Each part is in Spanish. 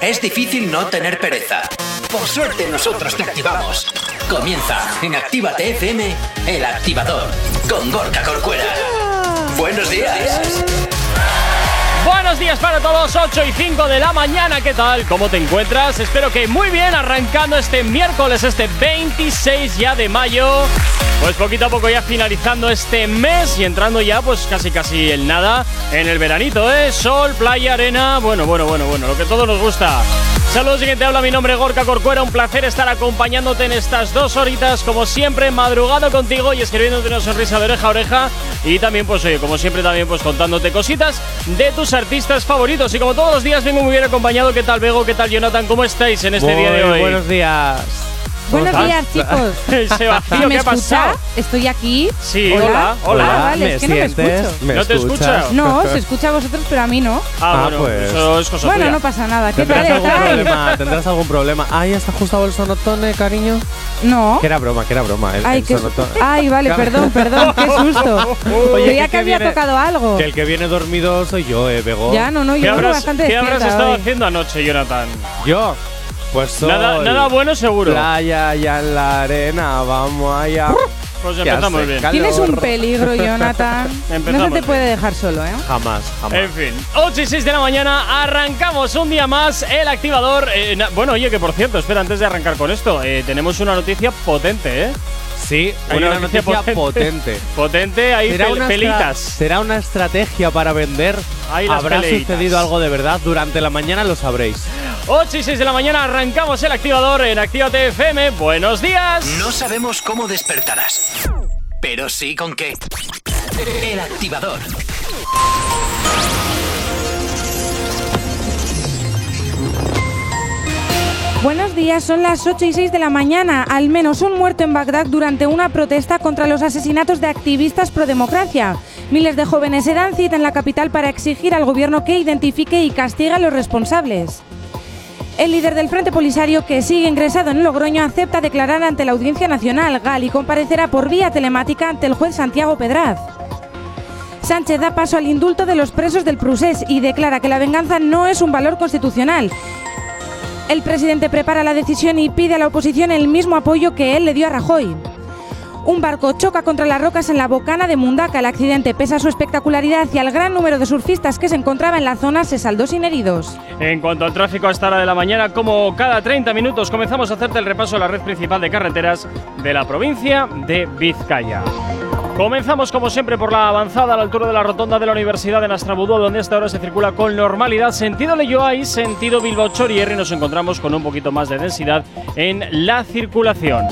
es difícil no tener pereza. Por suerte nosotros te activamos. Comienza en Actívate FM, el activador, con Gorka Corcuera. Buenos días. Buenos días para todos, 8 y 5 de la mañana, ¿qué tal? ¿Cómo te encuentras? Espero que muy bien, arrancando este miércoles, este 26 ya de mayo. Pues poquito a poco ya finalizando este mes y entrando ya pues casi casi el nada en el veranito, ¿eh? Sol, playa, arena, bueno, bueno, bueno, bueno, lo que todos nos gusta. Saludos, y te habla mi nombre Gorka Corcuera, un placer estar acompañándote en estas dos horitas, como siempre, madrugado contigo y escribiéndote una sonrisa de oreja a oreja y también pues oye, como siempre también pues contándote cositas de tus artistas favoritos y como todos los días vengo muy bien acompañado, ¿qué tal Bego? ¿Qué tal Jonathan? ¿Cómo estáis en este día de hoy? Buenos días. Buenos días, chicos. Vacío, ¿Me ¿qué ha pasado? Estoy aquí. Sí, hola, hola. Ah, vale, es que no me escucho. ¿Me ¿No te escuchas? No, se escucha a vosotros, pero a mí no. Ah, Ah, bueno, pues. eso es cosa Bueno, tuya. no pasa nada. ¿Qué tal ¿Tendrás algún estáis? problema? ¿Tendrás algún problema? Ay, ¿has ajustado el sonotone, cariño? No. Que era broma, que era broma. El, Ay, el ay, vale, perdón, perdón, qué susto. Oye, Creía que- que había viene- tocado algo. Que el que viene dormido soy yo, eh, Bego. Ya, no, no, ¿Qué yo vengo habrás, bastante qué habrás estado hoy. haciendo anoche, Jonathan? Yo, pues soy. Nada, nada bueno seguro. Playa allá en la arena, vamos allá. Pues empezamos bien. calor. Tienes un peligro, Jonathan. No se te puede dejar solo, ¿eh? Jamás, jamás. En fin, 8 y 6 de la mañana, arrancamos un día más el activador. Eh, bueno, oye, que por cierto, espera, antes de arrancar con esto, eh, tenemos una noticia potente, ¿eh? Sí, Hay una una noticia noticia potente. Potente, ahí ¿Será pel- una, pelitas. ¿Será una estrategia para vender? Ahí ¿Habrá peleitas. sucedido algo de verdad? Durante la mañana lo sabréis. 8 y 6 de la mañana, arrancamos el activador en Actívate FM. Buenos días. No sabemos cómo despertarás, pero sí con qué. El activador. Buenos días, son las 8 y 6 de la mañana. Al menos un muerto en Bagdad durante una protesta contra los asesinatos de activistas pro democracia. Miles de jóvenes se dan cita en la capital para exigir al gobierno que identifique y castigue a los responsables. El líder del Frente Polisario, que sigue ingresado en Logroño, acepta declarar ante la Audiencia Nacional GAL y comparecerá por vía telemática ante el juez Santiago Pedraz. Sánchez da paso al indulto de los presos del Prusés y declara que la venganza no es un valor constitucional. El presidente prepara la decisión y pide a la oposición el mismo apoyo que él le dio a Rajoy. Un barco choca contra las rocas en la bocana de Mundaca. El accidente, pese a su espectacularidad y al gran número de surfistas que se encontraba en la zona, se saldó sin heridos. En cuanto al tráfico a esta hora de la mañana, como cada 30 minutos, comenzamos a hacerte el repaso de la red principal de carreteras de la provincia de Vizcaya. Comenzamos como siempre por la avanzada a la altura de la rotonda de la Universidad de Nastrabudú, donde esta hora se circula con normalidad. Sentido Leyoa y sentido Bilbao Chorierri nos encontramos con un poquito más de densidad en la circulación.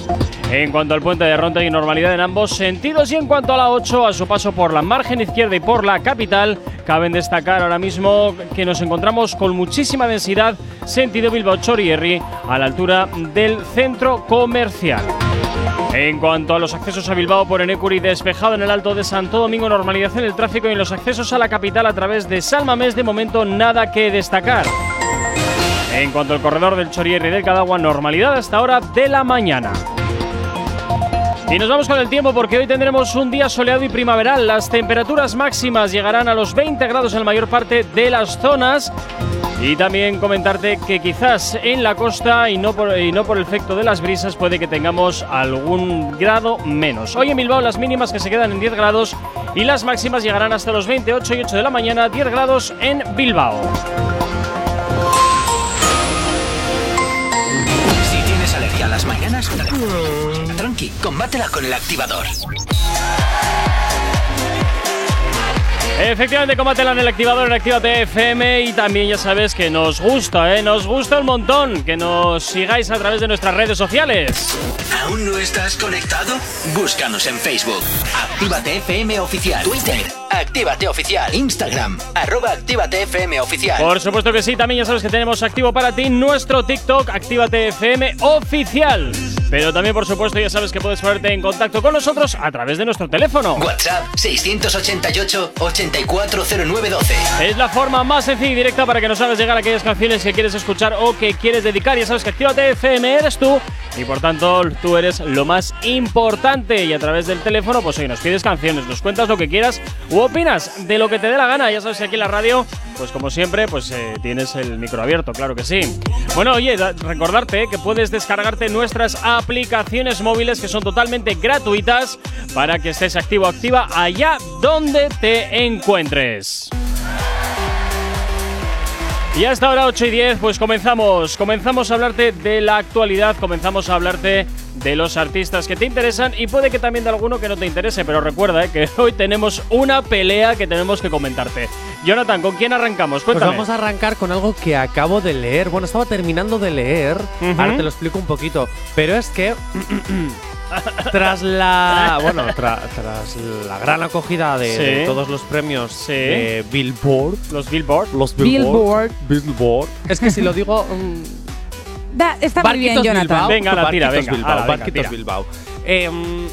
En cuanto al puente de Ronda hay normalidad en ambos sentidos y en cuanto a la 8, a su paso por la margen izquierda y por la capital, caben destacar ahora mismo que nos encontramos con muchísima densidad sentido Bilbao Chorierri a la altura del centro comercial. En cuanto a los accesos a Bilbao por Enecuri, despejado en el Alto de Santo Domingo, normalidad en el tráfico y en los accesos a la capital a través de Salmamés, de momento nada que destacar. En cuanto al corredor del Chorierri y del Cadagua, normalidad hasta hora de la mañana. Y nos vamos con el tiempo porque hoy tendremos un día soleado y primaveral. Las temperaturas máximas llegarán a los 20 grados en la mayor parte de las zonas. Y también comentarte que quizás en la costa y no, por, y no por el efecto de las brisas puede que tengamos algún grado menos. Hoy en Bilbao las mínimas que se quedan en 10 grados y las máximas llegarán hasta los 28 y 8 de la mañana, 10 grados en Bilbao. Si tienes alergia a las mañanas, tranqui, combátela con el activador. Efectivamente, combátela en el activador en Actívate FM y también ya sabes que nos gusta, ¿eh? Nos gusta un montón que nos sigáis a través de nuestras redes sociales. ¿Aún no estás conectado? Búscanos en Facebook. Actívate FM Oficial. Twitter. Actívate Oficial. Instagram. Arroba Actívate FM Oficial. Por supuesto que sí, también ya sabes que tenemos activo para ti nuestro TikTok, Actívate FM Oficial. Pero también, por supuesto, ya sabes que puedes ponerte en contacto con nosotros a través de nuestro teléfono. WhatsApp 688-840912. Es la forma más sencilla y directa para que nos hagas llegar aquellas canciones que quieres escuchar o que quieres dedicar. Ya sabes que Actívate FM eres tú y por tanto tú eres lo más importante. Y a través del teléfono, pues hoy nos pides canciones, nos cuentas lo que quieras u opinas de lo que te dé la gana. Ya sabes que aquí en la radio, pues como siempre, pues eh, tienes el micro abierto, claro que sí. Bueno, oye, da- recordarte que puedes descargarte nuestras aplicaciones móviles que son totalmente gratuitas para que estés activo activa allá donde te encuentres. Y hasta ahora 8 y 10, pues comenzamos. Comenzamos a hablarte de la actualidad, comenzamos a hablarte de los artistas que te interesan y puede que también de alguno que no te interese, pero recuerda eh, que hoy tenemos una pelea que tenemos que comentarte. Jonathan, ¿con quién arrancamos? Pues Cuéntame. vamos a arrancar con algo que acabo de leer. Bueno, estaba terminando de leer. Ahora te lo explico un poquito. Pero es que. tras la. Bueno, tra- tras la gran acogida de, Sí. de todos los premios Sí. de Billboard. Los Billboard. Los Billboard. Billboard. Es que si lo digo. mm, Da- está muy bien, Jonathan. Bilbao. Venga, la tira, venga, Bilbao, ala, venga, tira. Bilbao. Em,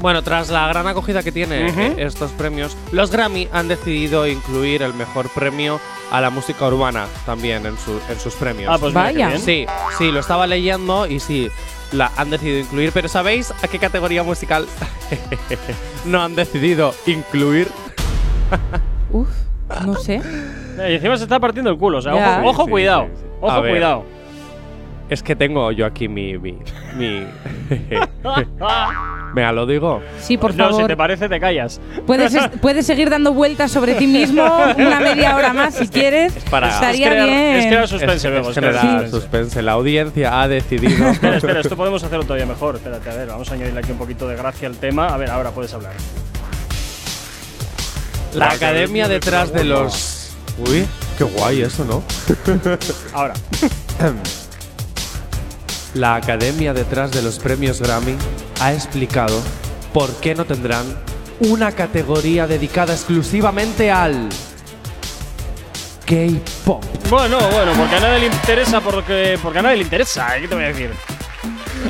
bueno, tras la gran acogida que tiene Ujú. eh, estos premios, los Grammy han decidido incluir el mejor premio a la música urbana también en, su- en sus premios. Ah, pues Vaya. Sí, sí, lo estaba leyendo y sí, la han decidido incluir. Pero ¿sabéis a qué categoría musical no han decidido incluir? Uf, no sé. Eh, Y encima se está partiendo el culo, o sea, Ya. ojo, ojo, Sí, cuidado. sí, sí. Ojo, ver. cuidado. Es que tengo yo aquí mi. mi, mi Venga, lo digo. Sí, por no, si favor. te parece, te callas. Puedes, es- puedes seguir dando vueltas sobre ti mismo una media hora más si quieres. para- Estaría es crear, bien. Es crear suspense, Es- es es generar suspense. suspense. La audiencia ha decidido. Espera, espera, esto podemos hacerlo todavía mejor. Espérate, a ver, vamos a añadirle aquí un poquito de gracia al tema. A ver, ahora puedes hablar. La academia detrás de los. Uy, qué guay eso, ¿no? Ahora. La academia detrás de los premios Grammy ha explicado por qué no tendrán una categoría dedicada exclusivamente al. K-pop. Bueno, bueno, porque a nadie le interesa, porque, porque a nadie le interesa, ¿eh? ¿qué te voy a decir?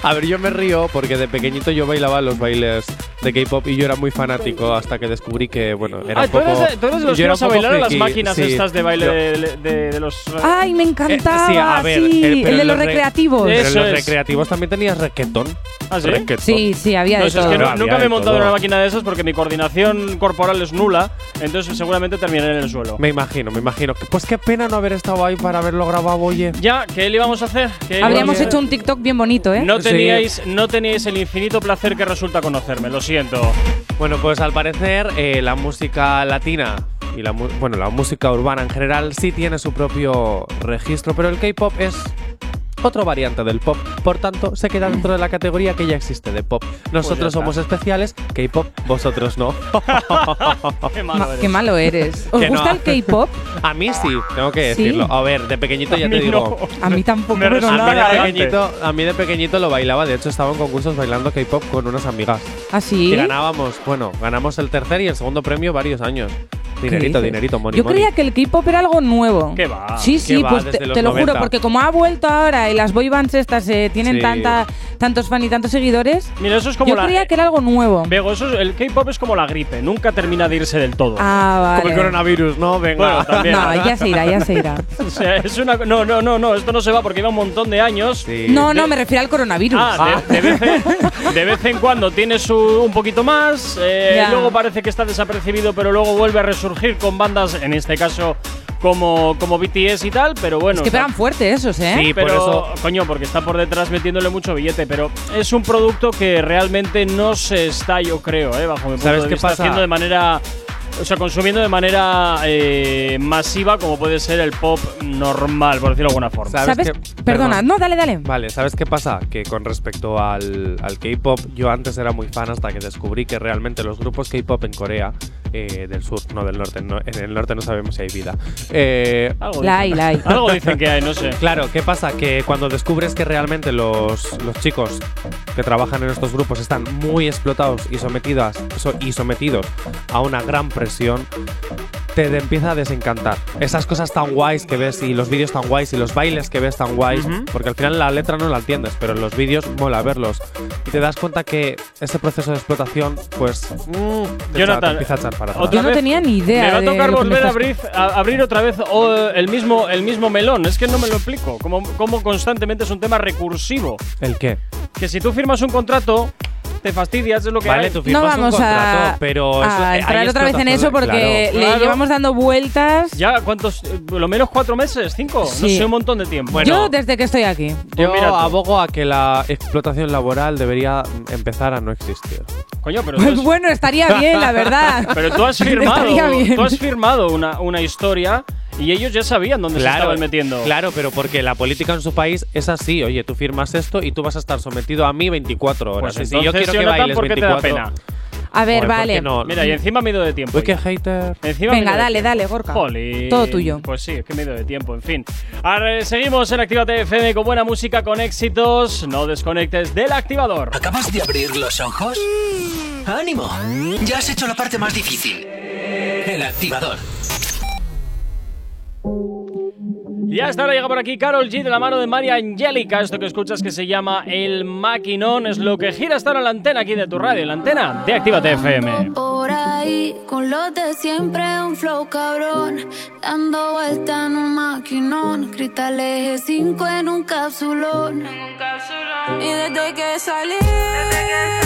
A ver, yo me río porque de pequeñito yo bailaba los bailes de K-pop y yo era muy fanático hasta que descubrí que, bueno, era Ah, un tú poco. eres, de- tú eres de los yo era a bailar a las máquinas sí. estas de baile de, de- de los. Ay, me encantaba. Eh, sí, a ver, sí, eh, el, pero de los re- recreativos. Eh, Pero en Eso los es. recreativos también tenías reggaetón. ¿Ah, sí? Reggaetón. Sí, sí, había No, de si es todo. que no- Había nunca me he montado en una máquina de esas porque mi coordinación corporal es nula, entonces seguramente terminaré en el suelo. Me imagino, me imagino. Pues qué pena no haber estado ahí para haberlo grabado, oye. Ya, ¿qué le íbamos a hacer? ¿Qué le Habríamos hecho un TikTok bien bonito, ¿eh? No. Teníais, no teníais el infinito placer que resulta conocerme, lo siento. Bueno, pues al parecer eh, la música latina y la bueno, la música urbana en general sí tiene su propio registro, pero el K-pop es otra variante del pop, por tanto se queda dentro de la categoría que ya existe de pop. Nosotros Pues está. somos especiales, K-pop, vosotros no. Qué malo Ma- eres. qué malo eres. ¿Os Que gusta no. el K-pop? A mí sí, tengo que ¿Sí? decirlo. A ver, de pequeñito ya A te mí digo. no. A mí tampoco, Me pero resulta A mí, de pequeñito, a mí de pequeñito lo bailaba, de hecho estaba en concursos bailando K-pop con unas amigas. Así. Y ganábamos, bueno, ganamos el tercer y el segundo premio varios años. Dinerito, dinerito, money, Yo money. creía que el K-pop era algo nuevo. ¿Qué va? Sí, sí, pues te, lo 90. juro, porque como ha vuelto ahora y las boy bands estas eh, tienen Sí. tanta, tantos fans y tantos seguidores, Mira, eso es como yo la. creía que era algo nuevo. Bego, eso es- el K-pop es como la gripe, nunca termina de irse del todo. Ah, Como el vale. coronavirus, ¿no? Venga. Bueno, también. No, ya se irá, ya se irá. O sea, es una. No, no, no, no, esto no se va porque lleva un montón de años. Sí. No, De- no, me refiero al coronavirus. Ah, de, de vez en, de vez en cuando tiene su, un poquito más, eh, luego parece que está desapercibido, pero luego vuelve a resurgir con bandas, en este caso como, como BTS y tal, pero bueno. es que o sea, pegan fuerte esos, ¿eh? Sí, por pero, eso- coño, porque está por detrás metiéndole mucho billete, pero es un producto que realmente no se está, yo creo, eh, bajo mi punto ¿Sabes de qué vista, pasa? haciendo de manera. O sea, consumiendo de manera eh, masiva, como puede ser el pop normal, por decirlo de alguna forma. ¿Sabes ¿Sabes? qué? Perdona, Perdón. no, dale, dale. Vale, ¿sabes qué pasa? Que con respecto al, al K-pop, yo antes era muy fan hasta que descubrí que realmente los grupos K-pop en Corea, eh, del sur, no del norte, no- en el norte no sabemos si hay vida. Eh, Algo La hay, dicen- la hay. Algo dicen que hay, no sé. Claro, ¿qué pasa? Que cuando descubres que realmente los, los chicos que trabajan en estos grupos están muy explotados y sometidas, so- y sometidos a una gran presión, te, empieza a desencantar. Esas cosas tan guays que ves y los vídeos tan guays y los bailes que ves tan guays, porque al final la letra no la entiendes, pero en los vídeos mola verlos. Y te das cuenta que ese proceso de explotación, pues, mm, te, echa- te Jonathan, empieza a echar para atrás. otra Yo no vez tenía ni idea Me va a tocar volver a abrir, a- abrir otra vez oh, el, mismo, el mismo melón. Es que no me lo explico. Como, como constantemente es un tema recursivo. ¿El qué? Que si tú firmas un contrato, te fastidias, es lo que Vale, hay. tú No firmas un vamos contrato, a, pero a eso- eh, hay entrar otra vez en eso porque claro. le Claro. llevamos dando vueltas. Ya, ¿cuántos? eh, Lo menos cuatro meses, cinco. No Sí. sé, un montón de tiempo. Bueno, Yo desde que estoy aquí. Yo mira abogo a que la explotación laboral debería empezar a no existir. Coño, pero Pues has, bueno, estaría bien, la verdad. pero tú has firmado, tú has firmado una, una historia y ellos ya sabían dónde se estaban metiendo. Claro, pero porque la política en su país es así. Oye, tú firmas esto y tú vas a estar sometido a mí 24 horas. Pues y si yo quiero que bailes ¿por qué te da 24 pena? A ver, Joder, ¿por vale. no? Mira, y encima me he ido de tiempo. Uy, qué hater. Encima Venga, dale, tiempo. dale, Gorka. Jolín. Todo tuyo. Pues sí, es que me he ido de tiempo, en fin. Ahora, seguimos en Actívate FM con buena música, con éxitos. No desconectes del activador. ¿Acabas de abrir los ojos? ¡Ánimo! Ya has hecho la parte más difícil. El activador. Y hasta ahora llega por aquí Carol G de la mano de María Angélica. Esto que escuchas que se llama El Maquinón es lo que gira hasta ahora en la antena aquí de tu radio, en la antena de Actívate FM. Por ahí, con los de siempre, un flow cabrón. Dando vuelta en un maquinón. Cristales 5 en un capsulón. Y desde que salí, todos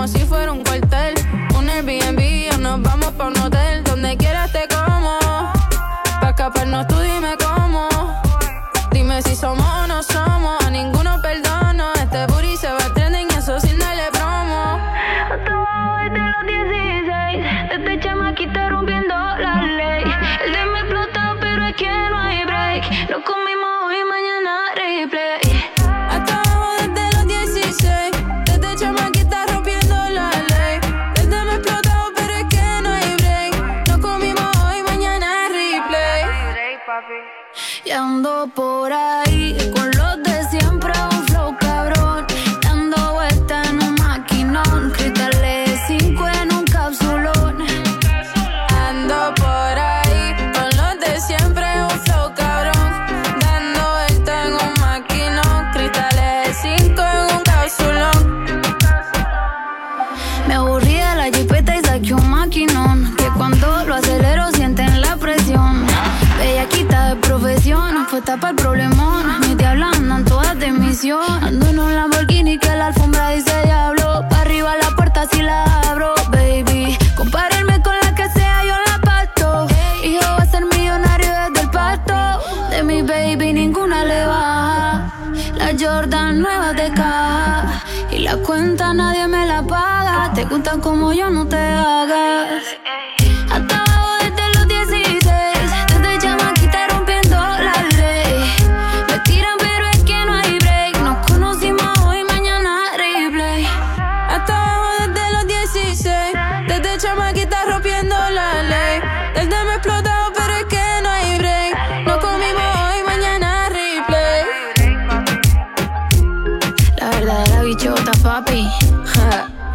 como si fuera un Ando en un Lamborghini que la alfombra dice diablo. Pa' arriba la puerta si la abro, baby. Compárenme con la que sea, yo la pasto. Hijo va a ser millonario desde el pasto. De mi baby ninguna le baja. La Jordan nueva de caja. Y la cuenta nadie me la paga. Te gustan como yo, no te hagas.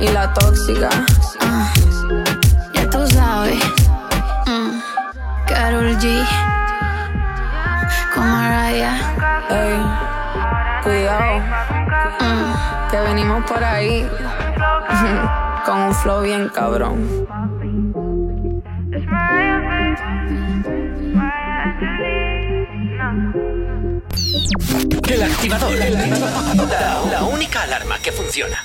Y la tóxica. Ah, ya tú sabes. Mm, Karol G. Con Mariah. Ey, cuidado. Mm, que venimos por ahí. Con un flow bien cabrón. El activador. La única alarma que funciona.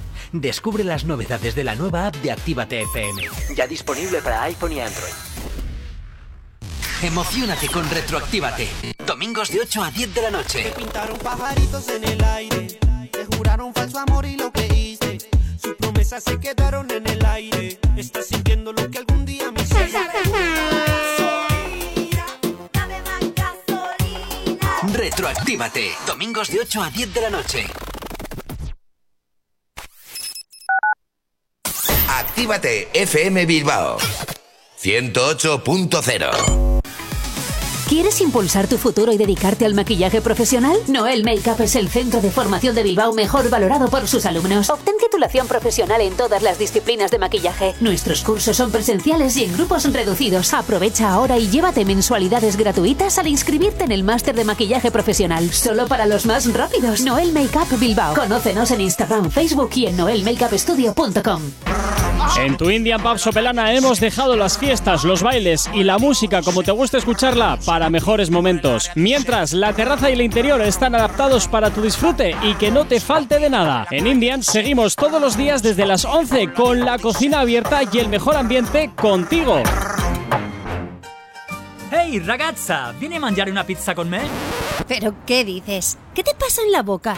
Descubre las novedades de la nueva app de Actívate FM. Ya disponible para iPhone y Android. Emocionate con Retroactívate. Domingos de 8 a 10 de la noche. Te pintaron pajaritos en el aire. Te juraron falso amor y lo que hice. Sus promesas se quedaron en el aire. Estás sintiendo lo que algún día me hiciste. Retroactívate. Domingos de 8 a 10 de la noche. Actívate FM Bilbao. 108.0 ¿Quieres impulsar tu futuro y dedicarte al maquillaje profesional? Noel Makeup es el centro de formación de Bilbao mejor valorado por sus alumnos. Obtén titulación profesional en todas las disciplinas de maquillaje. Nuestros cursos son presenciales y en grupos reducidos. Aprovecha ahora y llévate mensualidades gratuitas al inscribirte en el máster de maquillaje profesional. Solo para los más rápidos. Noel Makeup Bilbao. Conócenos en Instagram, Facebook y en noelmakeupstudio.com. En tu Indian Pub Sopelana hemos dejado las fiestas, los bailes y la música como te gusta escucharla para mejores momentos. Mientras la terraza y el interior están adaptados para tu disfrute y que no te falte de nada. En Indian seguimos todos los días desde las 11 con la cocina abierta y el mejor ambiente contigo. Hey ragazza, ¿viene a mangiare una pizza con me? ¿Pero qué dices? ¿Qué te pasa en la boca?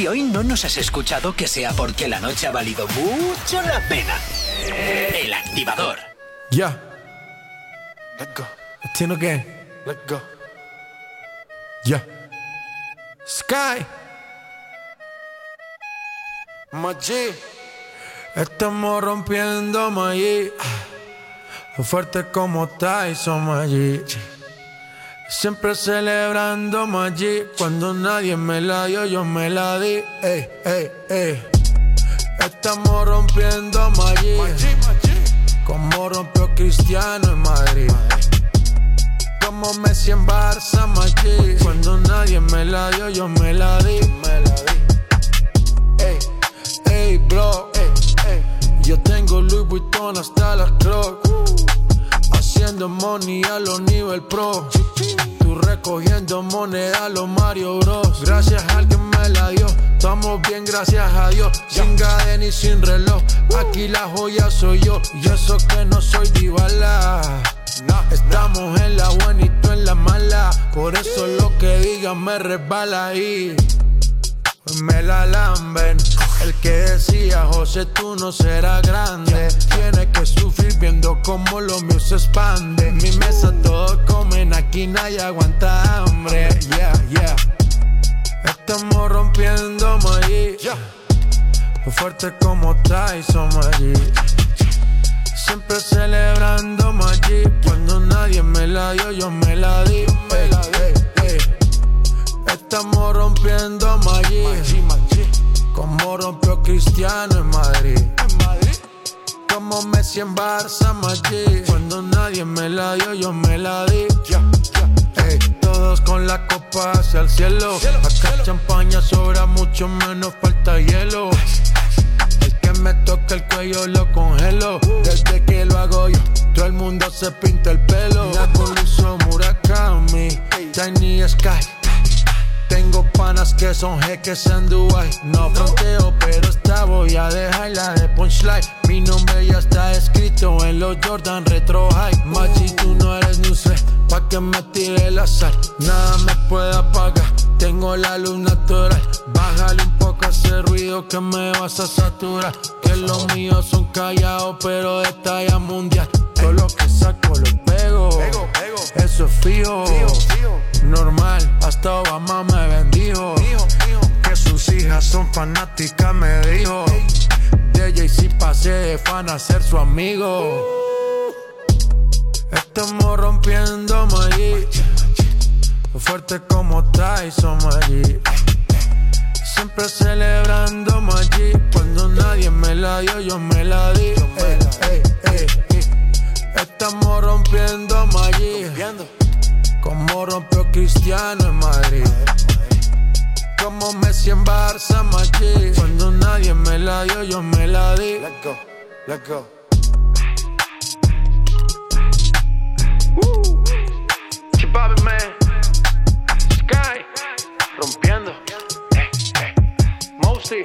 Si hoy no nos has escuchado, que sea porque la noche ha valido mucho la pena. El activador. Ya. Let's go. Latino gang. Let's go. Ya. Sky. Machi. Estamos rompiendo Maggi. Fuerte como Tyson Maggi. Siempre celebrando Maggi. Cuando nadie me la dio, yo me la di. Ey, ey, ey. Estamos rompiendo Maggi. Como rompió Cristiano en Madrid. Como Messi en Barça, Maggi. Cuando nadie me la dio, yo me la di. Me la di. Ey, ey, bro. Ey, ey. Yo tengo Louis Vuitton hasta las Crocs. Haciendo money a los nivel pro. Tú recogiendo moneda a los Mario Bros. Gracias a alguien me la dio. Estamos bien, gracias a Dios. Sin cadena y sin reloj. Aquí la joya soy yo. Y eso que no soy divala. Estamos en la buena y tú en la mala. Por eso lo que digan me resbala ahí. Me la lamben. El que decía, José, tú no serás grande. Tiene que sufrir viendo cómo lo mío se expande. Mi mesa todos comen, aquí nadie aguanta hambre. Yeah, yeah. Estamos rompiendo Maggi. Fuerte como Tyson Maggi. Siempre celebrando Maggi. Cuando nadie me la dio, yo me la di. Ey. Estamos rompiendo Maggi. Como rompió Cristiano en Madrid. Como Messi en Barça, Maggi. Cuando nadie me la dio, yo me la di. Ey, todos con la copa hacia el cielo. Acá champaña sobra mucho menos falta hielo. El que me toca el cuello lo congelo. Desde que lo hago yo, todo el mundo se pinta el pelo. La con Murakami, Tiny Sky. Tengo panas que son jeques en Dubai. No fronteo, pero esta voy a dejarla de punchline. Mi nombre ya está escrito en los Jordan Retro High. Machi, tú no eres set, pa' que me tire el azar. Nada me puede apagar, tengo la luz natural. Bájale un poco ese ruido que me vas a saturar. Que los míos son callados, pero de talla mundial. Todo lo que saco lo pego, eso es fijo. Normal, hasta Obama me bendijo. Que sus hijas son fanáticas, me dijo. De Jay-Z pasé de fan a ser su amigo. Estamos rompiendo allí. Fuerte como Tyson allí. Siempre celebrando allí. Cuando nadie me la dio, yo me la di. Ey, ey, ey. Estamos rompiendo allí. Como rompió Cristiano en Madrid. Como Messi en Barça, Maggi. Cuando nadie me la dio, yo me la di. Let's go, let's go. Chipabe, man. Sky. Rompiendo. Eh, eh.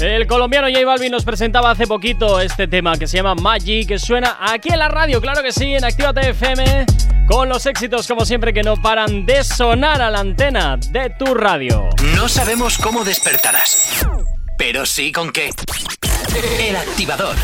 El colombiano J Balvin nos presentaba hace poquito este tema que se llama Magic, que suena aquí en la radio, claro que sí, en Actívate FM, con los éxitos como siempre que no paran de sonar a la antena de tu radio. No sabemos cómo despertarás, pero sí con qué. El activador.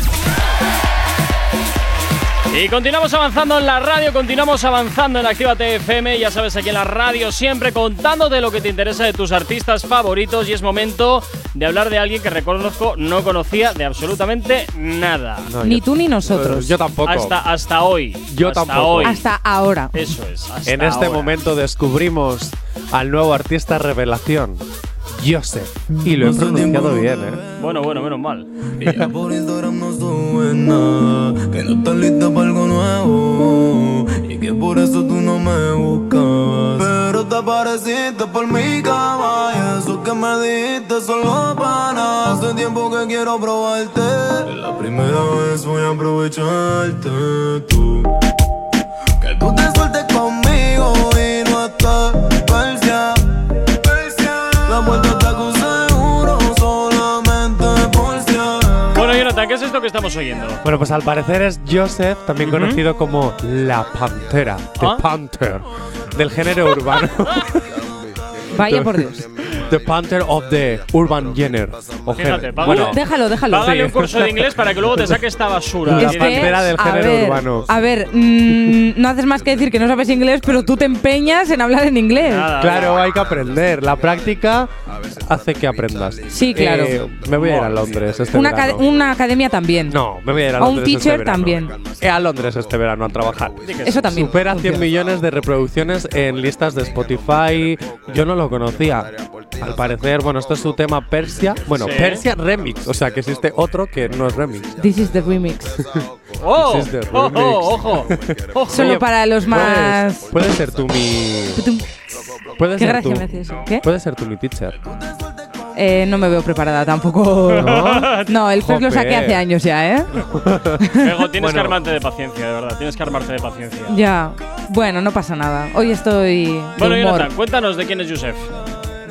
Y continuamos avanzando en la radio, continuamos avanzando en Actívate FM, ya sabes, aquí en la radio siempre contándote lo que te interesa de tus artistas favoritos y es momento de hablar de alguien que reconozco no conocía de absolutamente nada. No, Ni yo- tú ni nosotros. Eh, Yo tampoco. Hasta, hasta hoy. Yo hasta tampoco. Hoy. Hasta ahora. Eso es. hasta en este ahora. momento descubrimos al nuevo artista revelación, Joseph. Y lo he pronunciado bien, ¿eh? Bueno, bueno, menos mal. Por Instagram no sube nada, que no está lista para algo nuevo y que por eso tú no me buscabas. Pero te apareciste por mi cama y eso que me dijiste solo para. Hace tiempo que quiero probarte. La primera vez voy a aprovecharte tú. Que tú te sueltes conmigo y no estás persia. La vuelta es que estamos oyendo? Bueno, pues al parecer es Joseph, también conocido como La Pantera, The Ah. Panther, del género urbano. Vaya por Dios. The Panther of the Urban. O Fíjate, págale- bueno, Déjalo, déjalo. Págale Sí. un curso de inglés para que luego te saque esta basura. La Es que, pantera del a género ver, urbano. A ver, mm, no haces más que decir que no sabes inglés, pero tú te empeñas en hablar en inglés. Nada, claro, hay que aprender. La práctica hace que aprendas. Sí, claro. Eh, me voy a ir a Londres este Una, verano. acad- una academia también. No, me voy a ir a un Londres este teacher verano. también. Eh, a Londres este verano a trabajar. Eso también. Supera 100 funciona. millones de reproducciones en listas de Spotify. Yo no lo conocía. Al parecer, bueno, esto es su tema Persia. Bueno, Sí. Persia Remix. O sea, que existe otro que no es remix. This is the remix. ¡Oh! This is the ¡Ojo! remix. ¡Ojo! ¡Ojo! Solo para los más. Puedes, puedes ser tú mi. Puedes Qué ser gracia tú. me. ¿Qué? Puedes ser tú mi teacher. Eh, no me veo preparada tampoco. ¿No? No, el first lo saqué hace años ya, ¿eh? Pego, tienes que Bueno. armarte de paciencia, de verdad. Tienes que armarte de paciencia. Ya. Bueno, no pasa nada. Hoy estoy. de Bueno, humor. Jonathan, cuéntanos de quién es Joseph.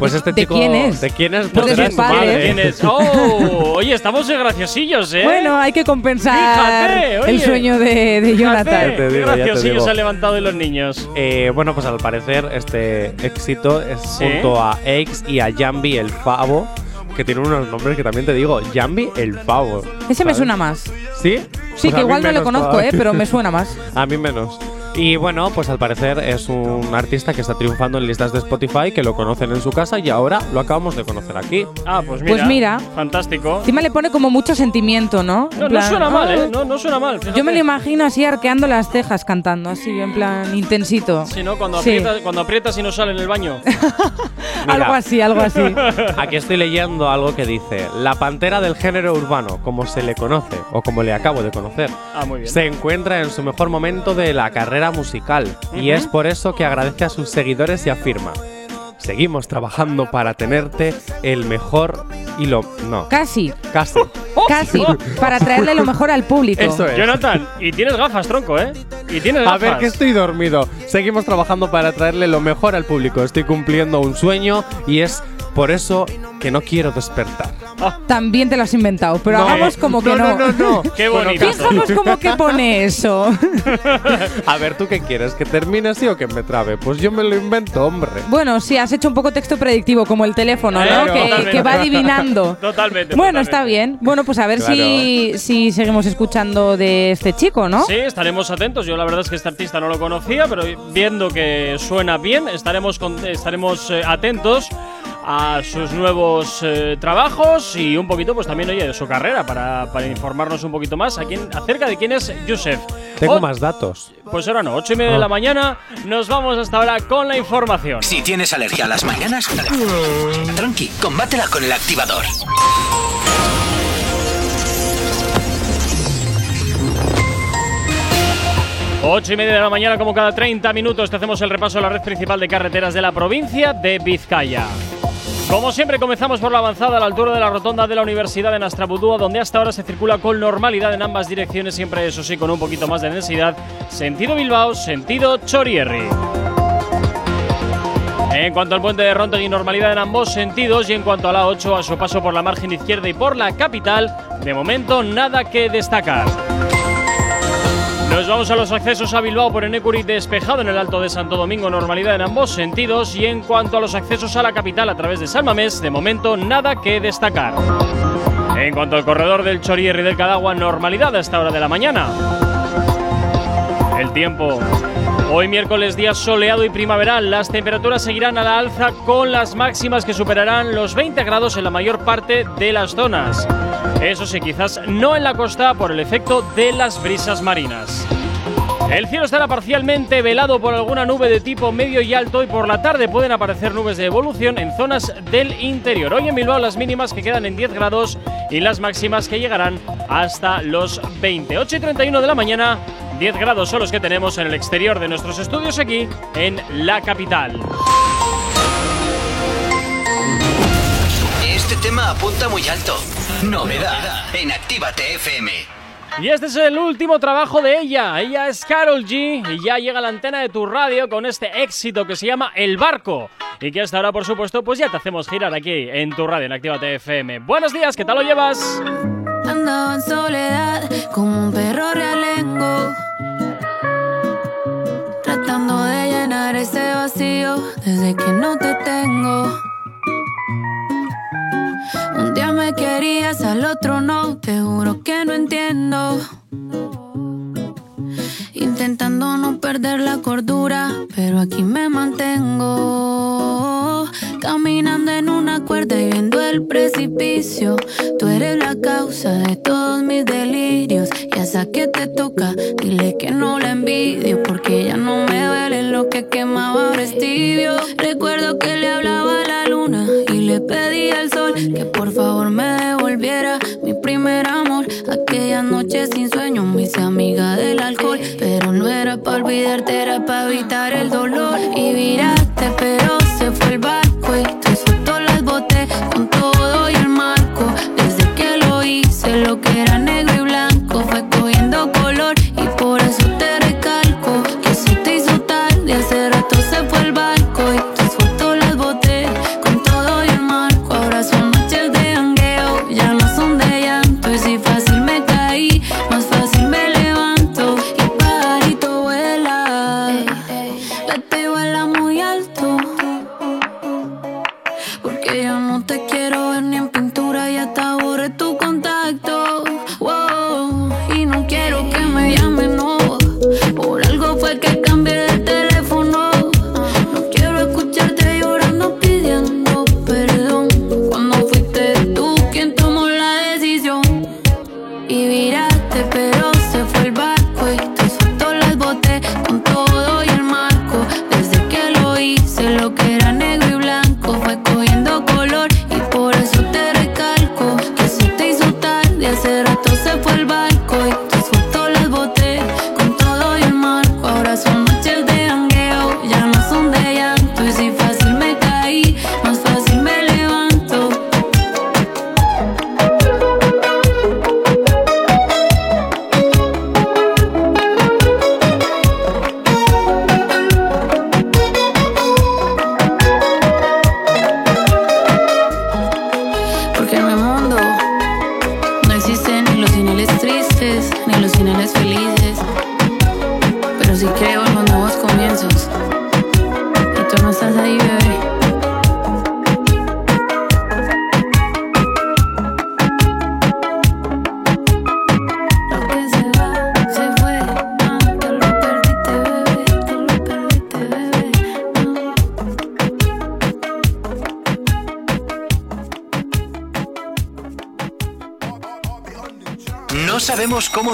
Pues este ¿De chico. quién es? ¿De quién es? Pues de sus padres. ¿Quién es? ¡Oh! Oye, estamos de graciosillos, ¿eh? Bueno, hay que compensar Fíjate, oye. el sueño de, de Jonathan. te digo, graciosillos se han levantado de los niños. Eh, bueno, pues al parecer este éxito es Sí. junto a X y a Jambi el Pavo, que tienen unos nombres que también te digo, Jambi el Pavo. Ese me suena más. ¿Sí? Sí, Pues que igual no lo conozco. ¿eh? Pero me suena más. A mí menos. Y bueno, pues al parecer es un artista que está triunfando en listas de Spotify, que lo conocen en su casa y ahora lo acabamos de conocer aquí. Ah, pues mira. Pues mira. Fantástico. Encima le pone como mucho sentimiento, ¿no? No, suena mal, "Ah". ¿eh? No, no suena mal. Yo me lo imagino así arqueando las cejas cantando, así en plan intensito. Si no, cuando, Sí. aprietas, cuando aprietas y no sale en el baño. Mira, Algo así, algo así. Aquí estoy leyendo algo que dice, la pantera del género urbano, como se le conoce, o como le acabo de conocer, Ah, muy bien. se encuentra en su mejor momento de la carrera musical y es por eso que agradece a sus seguidores y afirma, seguimos trabajando para tenerte el mejor y lo... no, Casi, casi. casi. Para traerle lo mejor al público. Eso es. Jonathan, y tienes gafas, tronco, ¿eh? Y tiene A ver, gafas. que estoy dormido. Seguimos trabajando para traerle lo mejor al público. Estoy cumpliendo un sueño y es por eso que no quiero despertar. También te lo has inventado, pero No. hagamos como que no. No, no, no. Qué Bueno, bonito. Fijamos como que pone eso. A ver, ¿tú qué quieres? ¿Que termine así o que me trabe? Pues yo me lo invento, hombre. Bueno, sí, has hecho un poco texto predictivo, como el teléfono, ¿no? Claro, que, totalmente. que va adivinando. Totalmente. Bueno, totalmente. está bien. Bueno, pues a ver Claro. si, si seguimos escuchando de este chico, ¿no? Sí, estaremos atentos. Yo la verdad es que este artista no lo conocía, pero viendo que suena bien, estaremos, con- estaremos eh, atentos a sus nuevos eh, trabajos y un poquito, pues también, oye, de su carrera para, para informarnos un poquito más a quién- acerca de quién es Yusef. Tengo O- más datos. Pues ahora no, ocho y media de Ah. la mañana, nos vamos hasta ahora con la información. Si tienes alergia a las mañanas, tranqui, combátela con el activador. Ocho y media de la mañana, como cada 30 minutos, te hacemos el repaso de la red principal de carreteras de la provincia de Vizcaya. Como siempre, comenzamos por la avanzada a la altura de la rotonda de la Universidad de Nastrabudúa, donde hasta ahora se circula con normalidad en ambas direcciones, siempre eso sí, con un poquito más de densidad. Sentido Bilbao, sentido Chorierri. En cuanto al puente de Rontegui, normalidad en ambos sentidos. Y en cuanto a la 8, a su paso por la margen izquierda y por la capital, de momento nada que destacar. Nos vamos a los accesos a Bilbao por Enecuri despejado en el Alto de Santo Domingo, normalidad en ambos sentidos. Y en cuanto a los accesos a la capital a través de Salmamés, de momento nada que destacar. En cuanto al corredor del Chorierri del Cadagua, normalidad a esta hora de la mañana. El tiempo. Hoy miércoles día soleado y primaveral, las temperaturas seguirán a la alza con las máximas que superarán los 20 grados en la mayor parte de las zonas. Eso sí, quizás no en la costa por el efecto de las brisas marinas. El cielo estará parcialmente velado por alguna nube de tipo medio y alto y por la tarde pueden aparecer nubes de evolución en zonas del interior. Hoy en Bilbao las mínimas que quedan en 10 grados y las máximas que llegarán hasta los 28 y 31 de la mañana. 10 grados son los que tenemos en el exterior de nuestros estudios aquí en la capital. Tema apunta muy alto. Novedad en Actívate FM. Y este es el último trabajo de ella. Ella es Carol G y ya llega a la antena de tu radio con este éxito que se llama El Barco. Y que hasta ahora, por supuesto, pues ya te hacemos girar aquí en tu radio en Actívate FM. Buenos días, ¿qué tal lo llevas? Andaba en soledad como un perro realengo. Tratando de llenar ese vacío desde que no te tengo. Un día me querías, al otro no, te juro que no entiendo. Intentando no perder la cordura, pero aquí me mantengo. Caminando en una cuerda y viendo el precipicio. Tú eres la causa de todos mis delirios. Y a esa que te toca, dile que no la envidio. Porque ya no me duele lo que quemaba ahora. Recuerdo que le hablaba a la luna le pedí al sol que por favor me devolviera mi primer amor. Aquella noche sin sueño me hice amiga del alcohol. Pero no era para olvidarte, era para evitar el dolor. Y viraste, pero se fue el barco y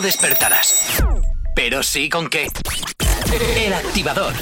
despertarás. Pero sí con que... El activador.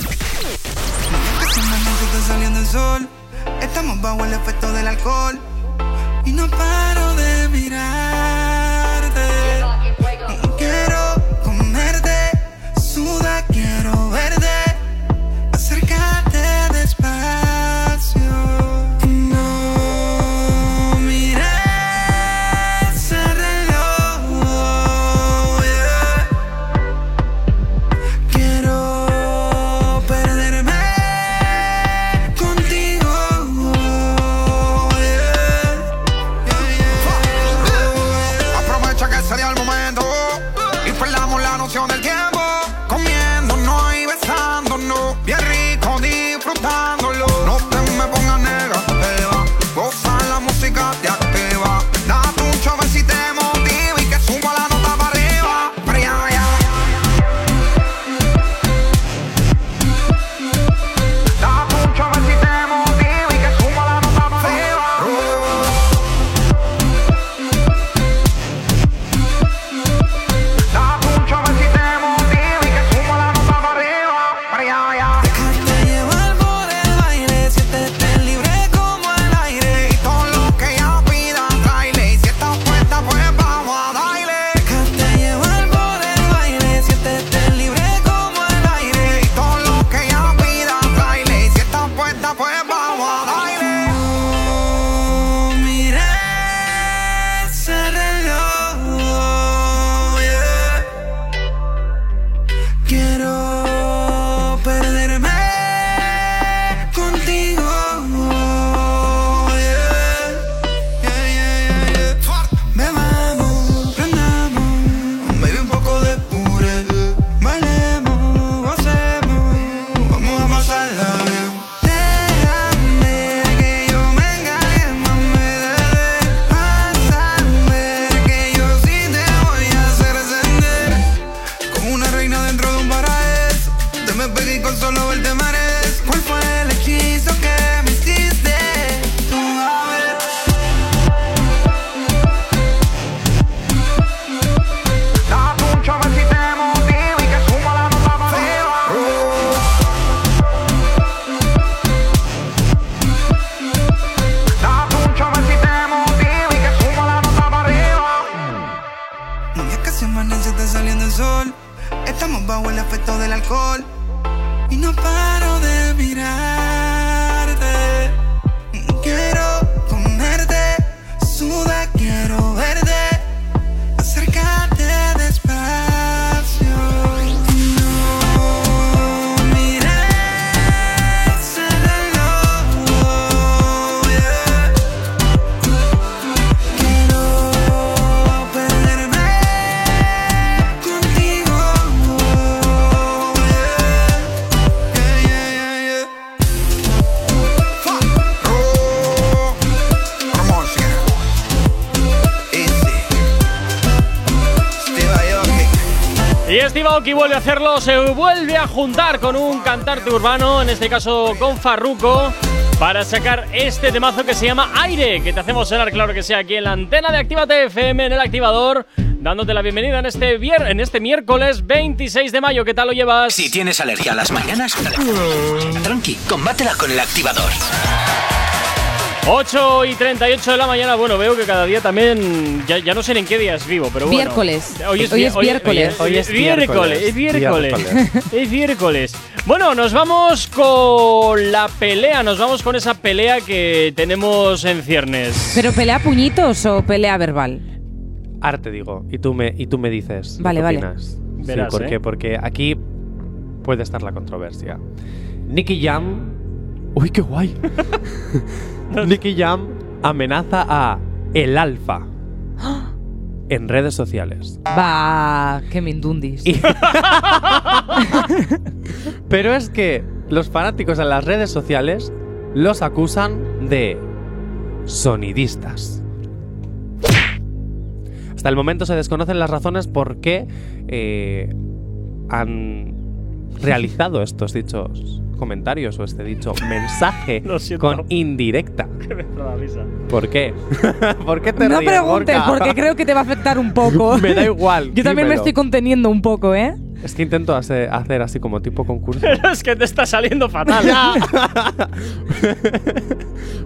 Rocky vuelve a hacerlo, se vuelve a juntar con un cantante urbano, en este caso con Farruko, para sacar este temazo que se llama Aire, que te hacemos sonar, claro que sea, aquí en la antena de Actívate FM, en el activador, dándote la bienvenida en este, en este miércoles 26 de mayo. ¿Qué tal lo llevas? Si tienes alergia a las mañanas, tranqui, combátela con el activador. 8 y 38 de la mañana, bueno, veo que cada día también, ya, no sé en qué días vivo, pero bueno. Miércoles. Hoy es, hoy es miércoles. Hoy es miércoles. Es miércoles. Es miércoles. Bueno, nos vamos con la pelea, nos vamos con esa pelea que tenemos en ciernes. ¿Pero pelea puñitos o pelea verbal? Arte, digo. Y tú me, y tú me dices. Vale, vale. Sí, ¿por. ¿eh? Porque aquí puede estar la controversia. Nicky Jam. Uy, qué guay. Nicky Jam amenaza a El Alfa en redes sociales. Bah, que me indundis. Y- Pero es que los fanáticos en las redes sociales los acusan de sonidistas. Hasta el momento se desconocen las razones por qué eh, han realizado estos dichos comentarios o este dicho mensaje Lo siento. con indirecta. Que me entra la risa. ¿Por qué? ¿Por qué te no ríes, preguntes, Gorka? porque creo que te va a afectar un poco. Me da igual. Yo también me estoy conteniendo un poco, ¿eh? Es que intento hacer, hacer así como tipo concurso. Pero es que te está saliendo fatal.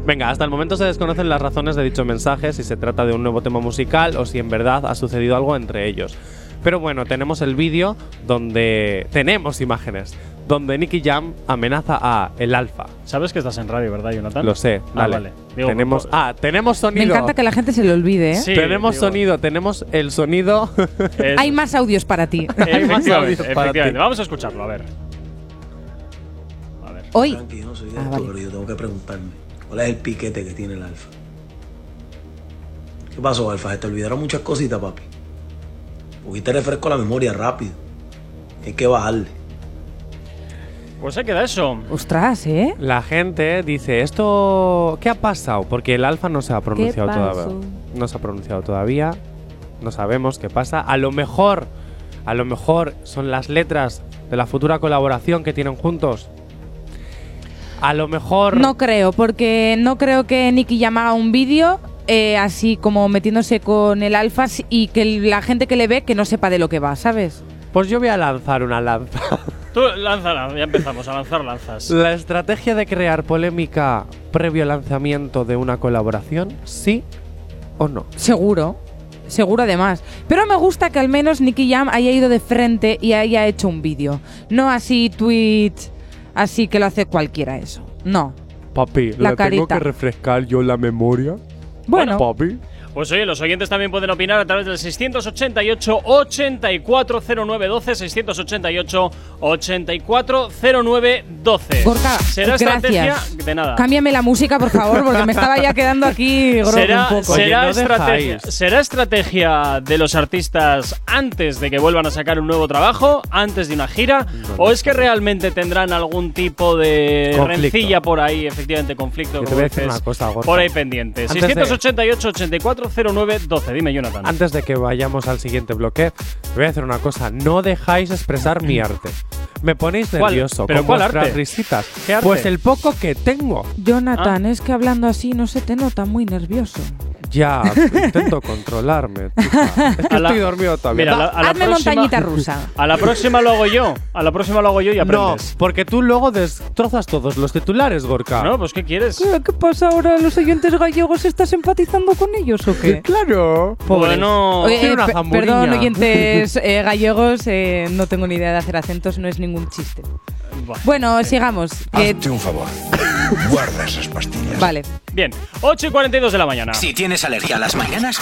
Venga, hasta el momento se desconocen las razones de dicho mensaje, si se trata de un nuevo tema musical o si en verdad ha sucedido algo entre ellos. Pero bueno, tenemos el vídeo donde tenemos imágenes, donde Nicky Jam amenaza a el Alfa. Sabes que estás en radio, ¿verdad, Jonathan? Lo sé, Ah, dale. vale. Digo, tenemos, por- ah, tenemos Me sonido. encanta que la gente se le olvide, ¿eh? Sí, tenemos digo, sonido, tenemos el sonido. es- Hay más audios para ti. Hay más Efectivamente, audios para efectivamente. ti. Vamos a escucharlo, a ver. A ver. Hoy. Tranqui, yo no soy de Ah, esto, vale. pero yo tengo que preguntarme, ¿cuál es el piquete que tiene el alfa? ¿Qué pasó, alfa? Se te olvidaron muchas cositas, papi. Porque te refresco la memoria rápido. Hay que bajarle. Pues se queda eso. Ostras, ¿eh? La gente dice, ¿esto qué ha pasado? Porque el alfa no se ha pronunciado todavía. No se ha pronunciado todavía. No sabemos qué pasa. A lo mejor, a lo mejor son las letras de la futura colaboración que tienen juntos. A lo mejor. No creo, porque no creo que Nicky haga un vídeo eh, así como metiéndose con el alfa y que la gente que le ve que no sepa de lo que va, ¿sabes? Pues yo voy a lanzar una lanza. Tú lánzala, ya empezamos a lanzar lanzas. La estrategia de crear polémica previo al lanzamiento de una colaboración, sí o no. Seguro. Seguro además. Pero me gusta que al menos Nicky Jam haya ido de frente y haya hecho un vídeo. No así tweets, así que lo hace cualquiera eso. No. Papi, La ¿le tengo carita. que refrescar yo la memoria? Bueno. Papi. Pues oye, los oyentes también pueden opinar a través del 688 840912 688 840912 Gorka, ¿Será gracias. estrategia? De nada. Cámbiame la música, por favor, porque me estaba ya quedando aquí ¿Será, un poco. será no estrategia. ¿Será estrategia de los artistas antes de que vuelvan a sacar un nuevo trabajo, antes de una gira? ¿O es que realmente tendrán algún tipo de Conflicto. rencilla por ahí, efectivamente, conflicto? Yo te como voy a decir dices, una cosa, Gorka. Por ahí pendiente. Antes de- 688 840912 Dime, Jonathan. Antes de que vayamos al siguiente bloque, voy a hacer una cosa. No dejáis expresar mi arte. Me ponéis ¿Cuál? nervioso ¿Pero con cuál vuestras arte? risitas. ¿Qué arte? Pues el poco que tengo. Jonathan, es que hablando así no se te nota muy nervioso. Ya, intento controlarme. tija. Es que A la- estoy dormido todavía. Mira, a la- a la Hazme próxima- montañita rusa. A la próxima lo hago yo. A la próxima lo hago yo y no, aprendes. porque tú luego destrozas todos los titulares, Gorka. No, pues ¿qué quieres? ¿Qué, qué pasa ahora? ¿Los oyentes gallegos estás empatizando con ellos o qué? Claro. Bueno, Oye, eh, una perdón, oyentes eh, gallegos, eh, no tengo ni idea de hacer acentos, no es ningún chiste. Bueno, sigamos. que- Hazte un favor. Guarda esas pastillas. vale. Bien, 8 y 42 de la mañana. Si tienes alergia a las mañanas,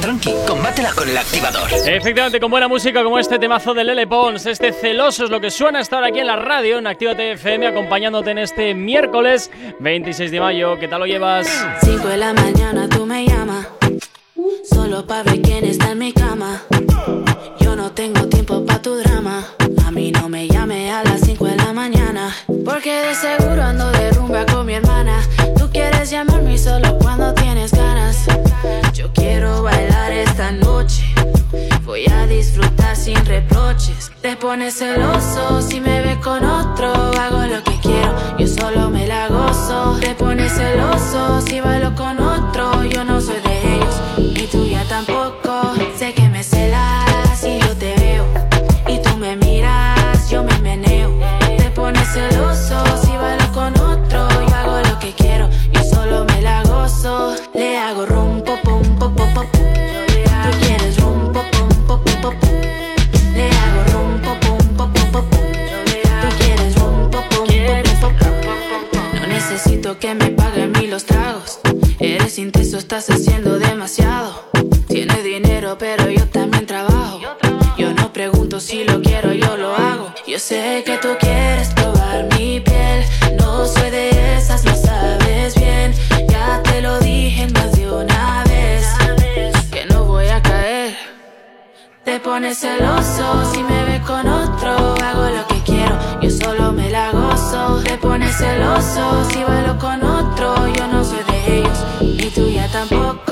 tranqui, combátela con el activador. Efectivamente, con buena música como este temazo de Lele Pons, este celoso es lo que suena estar aquí en la radio, en Actívate FM, acompañándote en este miércoles 26 de mayo. ¿Qué tal lo llevas? 5 de la mañana tú me llamas Solo pa' ver quién está en mi cama. Yo no tengo tiempo pa' tu drama. A mí no me llame a las 5 de la mañana. Porque de seguro ando de rumba con mi hermana. Tú quieres llamarme solo cuando tienes ganas. Yo quiero bailar esta noche. Voy a disfrutar sin reproches. Te pones celoso si me ves con otro. Hago lo que quiero, yo solo me la gozo. Te pones celoso si bailo con otro. Yo no soy de ellos, ni tuya tampoco Sé que me celas si yo te veo Y tú me miras, yo me meneo Te pones celoso si bailo con otro Yo hago lo que quiero, yo solo me la gozo Le hago rum, pum, pum, pum, pum. Tú quieres rum, pum, pum, pum, pum. Le hago rum, pum, pum, pum, pum. Tú quieres rum, pum, pum, pum, pum. No necesito que me paguen mí los tragos. Eres intenso, estás haciendo demasiado. Tienes dinero, pero yo también trabajo. Yo no pregunto si lo quiero, yo lo hago. Yo sé que tú quieres probar mi piel. No soy de esas, lo sabes bien. Ya te lo dije más de una vez. Que no voy a pone celoso si me ve con otro. Hago lo que quiero, yo solo me la gozo. Te pone celoso si bailo con otro. Yo no y tú ya tampoco.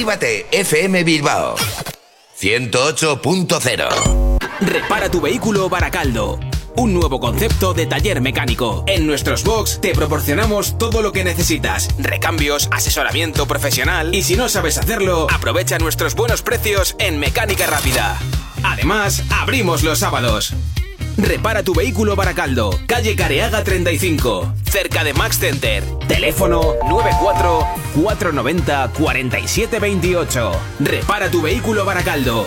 Actívate FM Bilbao 108.0 Repara tu vehículo Baracaldo. Un nuevo concepto de taller mecánico. En nuestros box te proporcionamos todo lo que necesitas. Recambios, asesoramiento profesional. Y si no sabes hacerlo, aprovecha nuestros buenos precios en Mecánica Rápida. Además, abrimos los sábados. Repara tu vehículo Baracaldo, calle Careaga 35, cerca de Max Center. Teléfono 94 490 4728. Repara tu vehículo Baracaldo.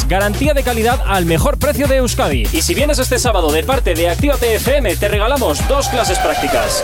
garantía de calidad al mejor precio de Euskadi. Y si vienes este sábado de parte de Actívate FM, te regalamos dos clases prácticas.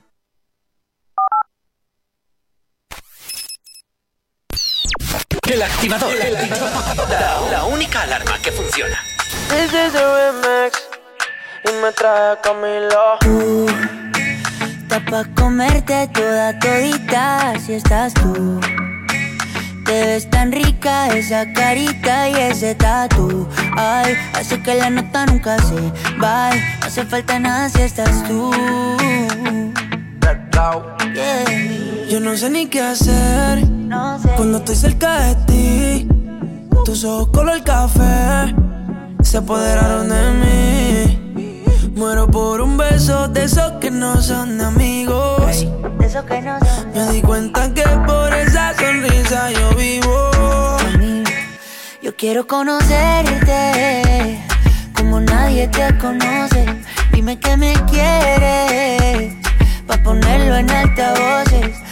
El activador. La, la única alarma que funciona. This is a remix y me trae Camilo. Está pa' comerte toda todita si estás tú. Te ves tan rica esa carita y ese tatu. Ay, hace que la nota nunca se va. No hace falta nada si estás tú. Yeah. Yo no sé ni qué hacer cuando estoy cerca de ti. Tus ojos color café se apoderaron de mí. Muero por un beso de esos que no son de amigos. De eso que no son. Me di cuenta que por esa sonrisa yo vivo. Yo quiero conocerte como nadie te conoce. Dime que me quieres pa ponerlo en altavoces,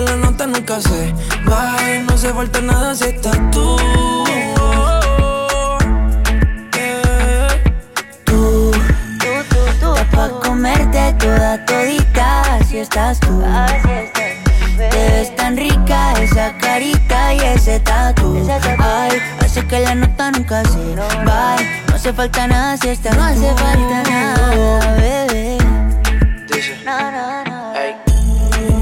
Que la nota nunca se vaya. No hace falta nada si estás tú. Tú, pa' comerte toda todita, así estás tú. Te ves tan rica esa carita y ese tatu. Ay, hace que la nota nunca se va. No hace falta nada si estás No hace falta nada, bebé. No, no, no.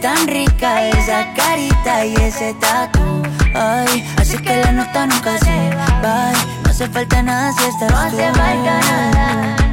Tan rica esa carita y ese tatu. Ay, así que la nota nunca se va. No hace falta nada si estás No hace falta nada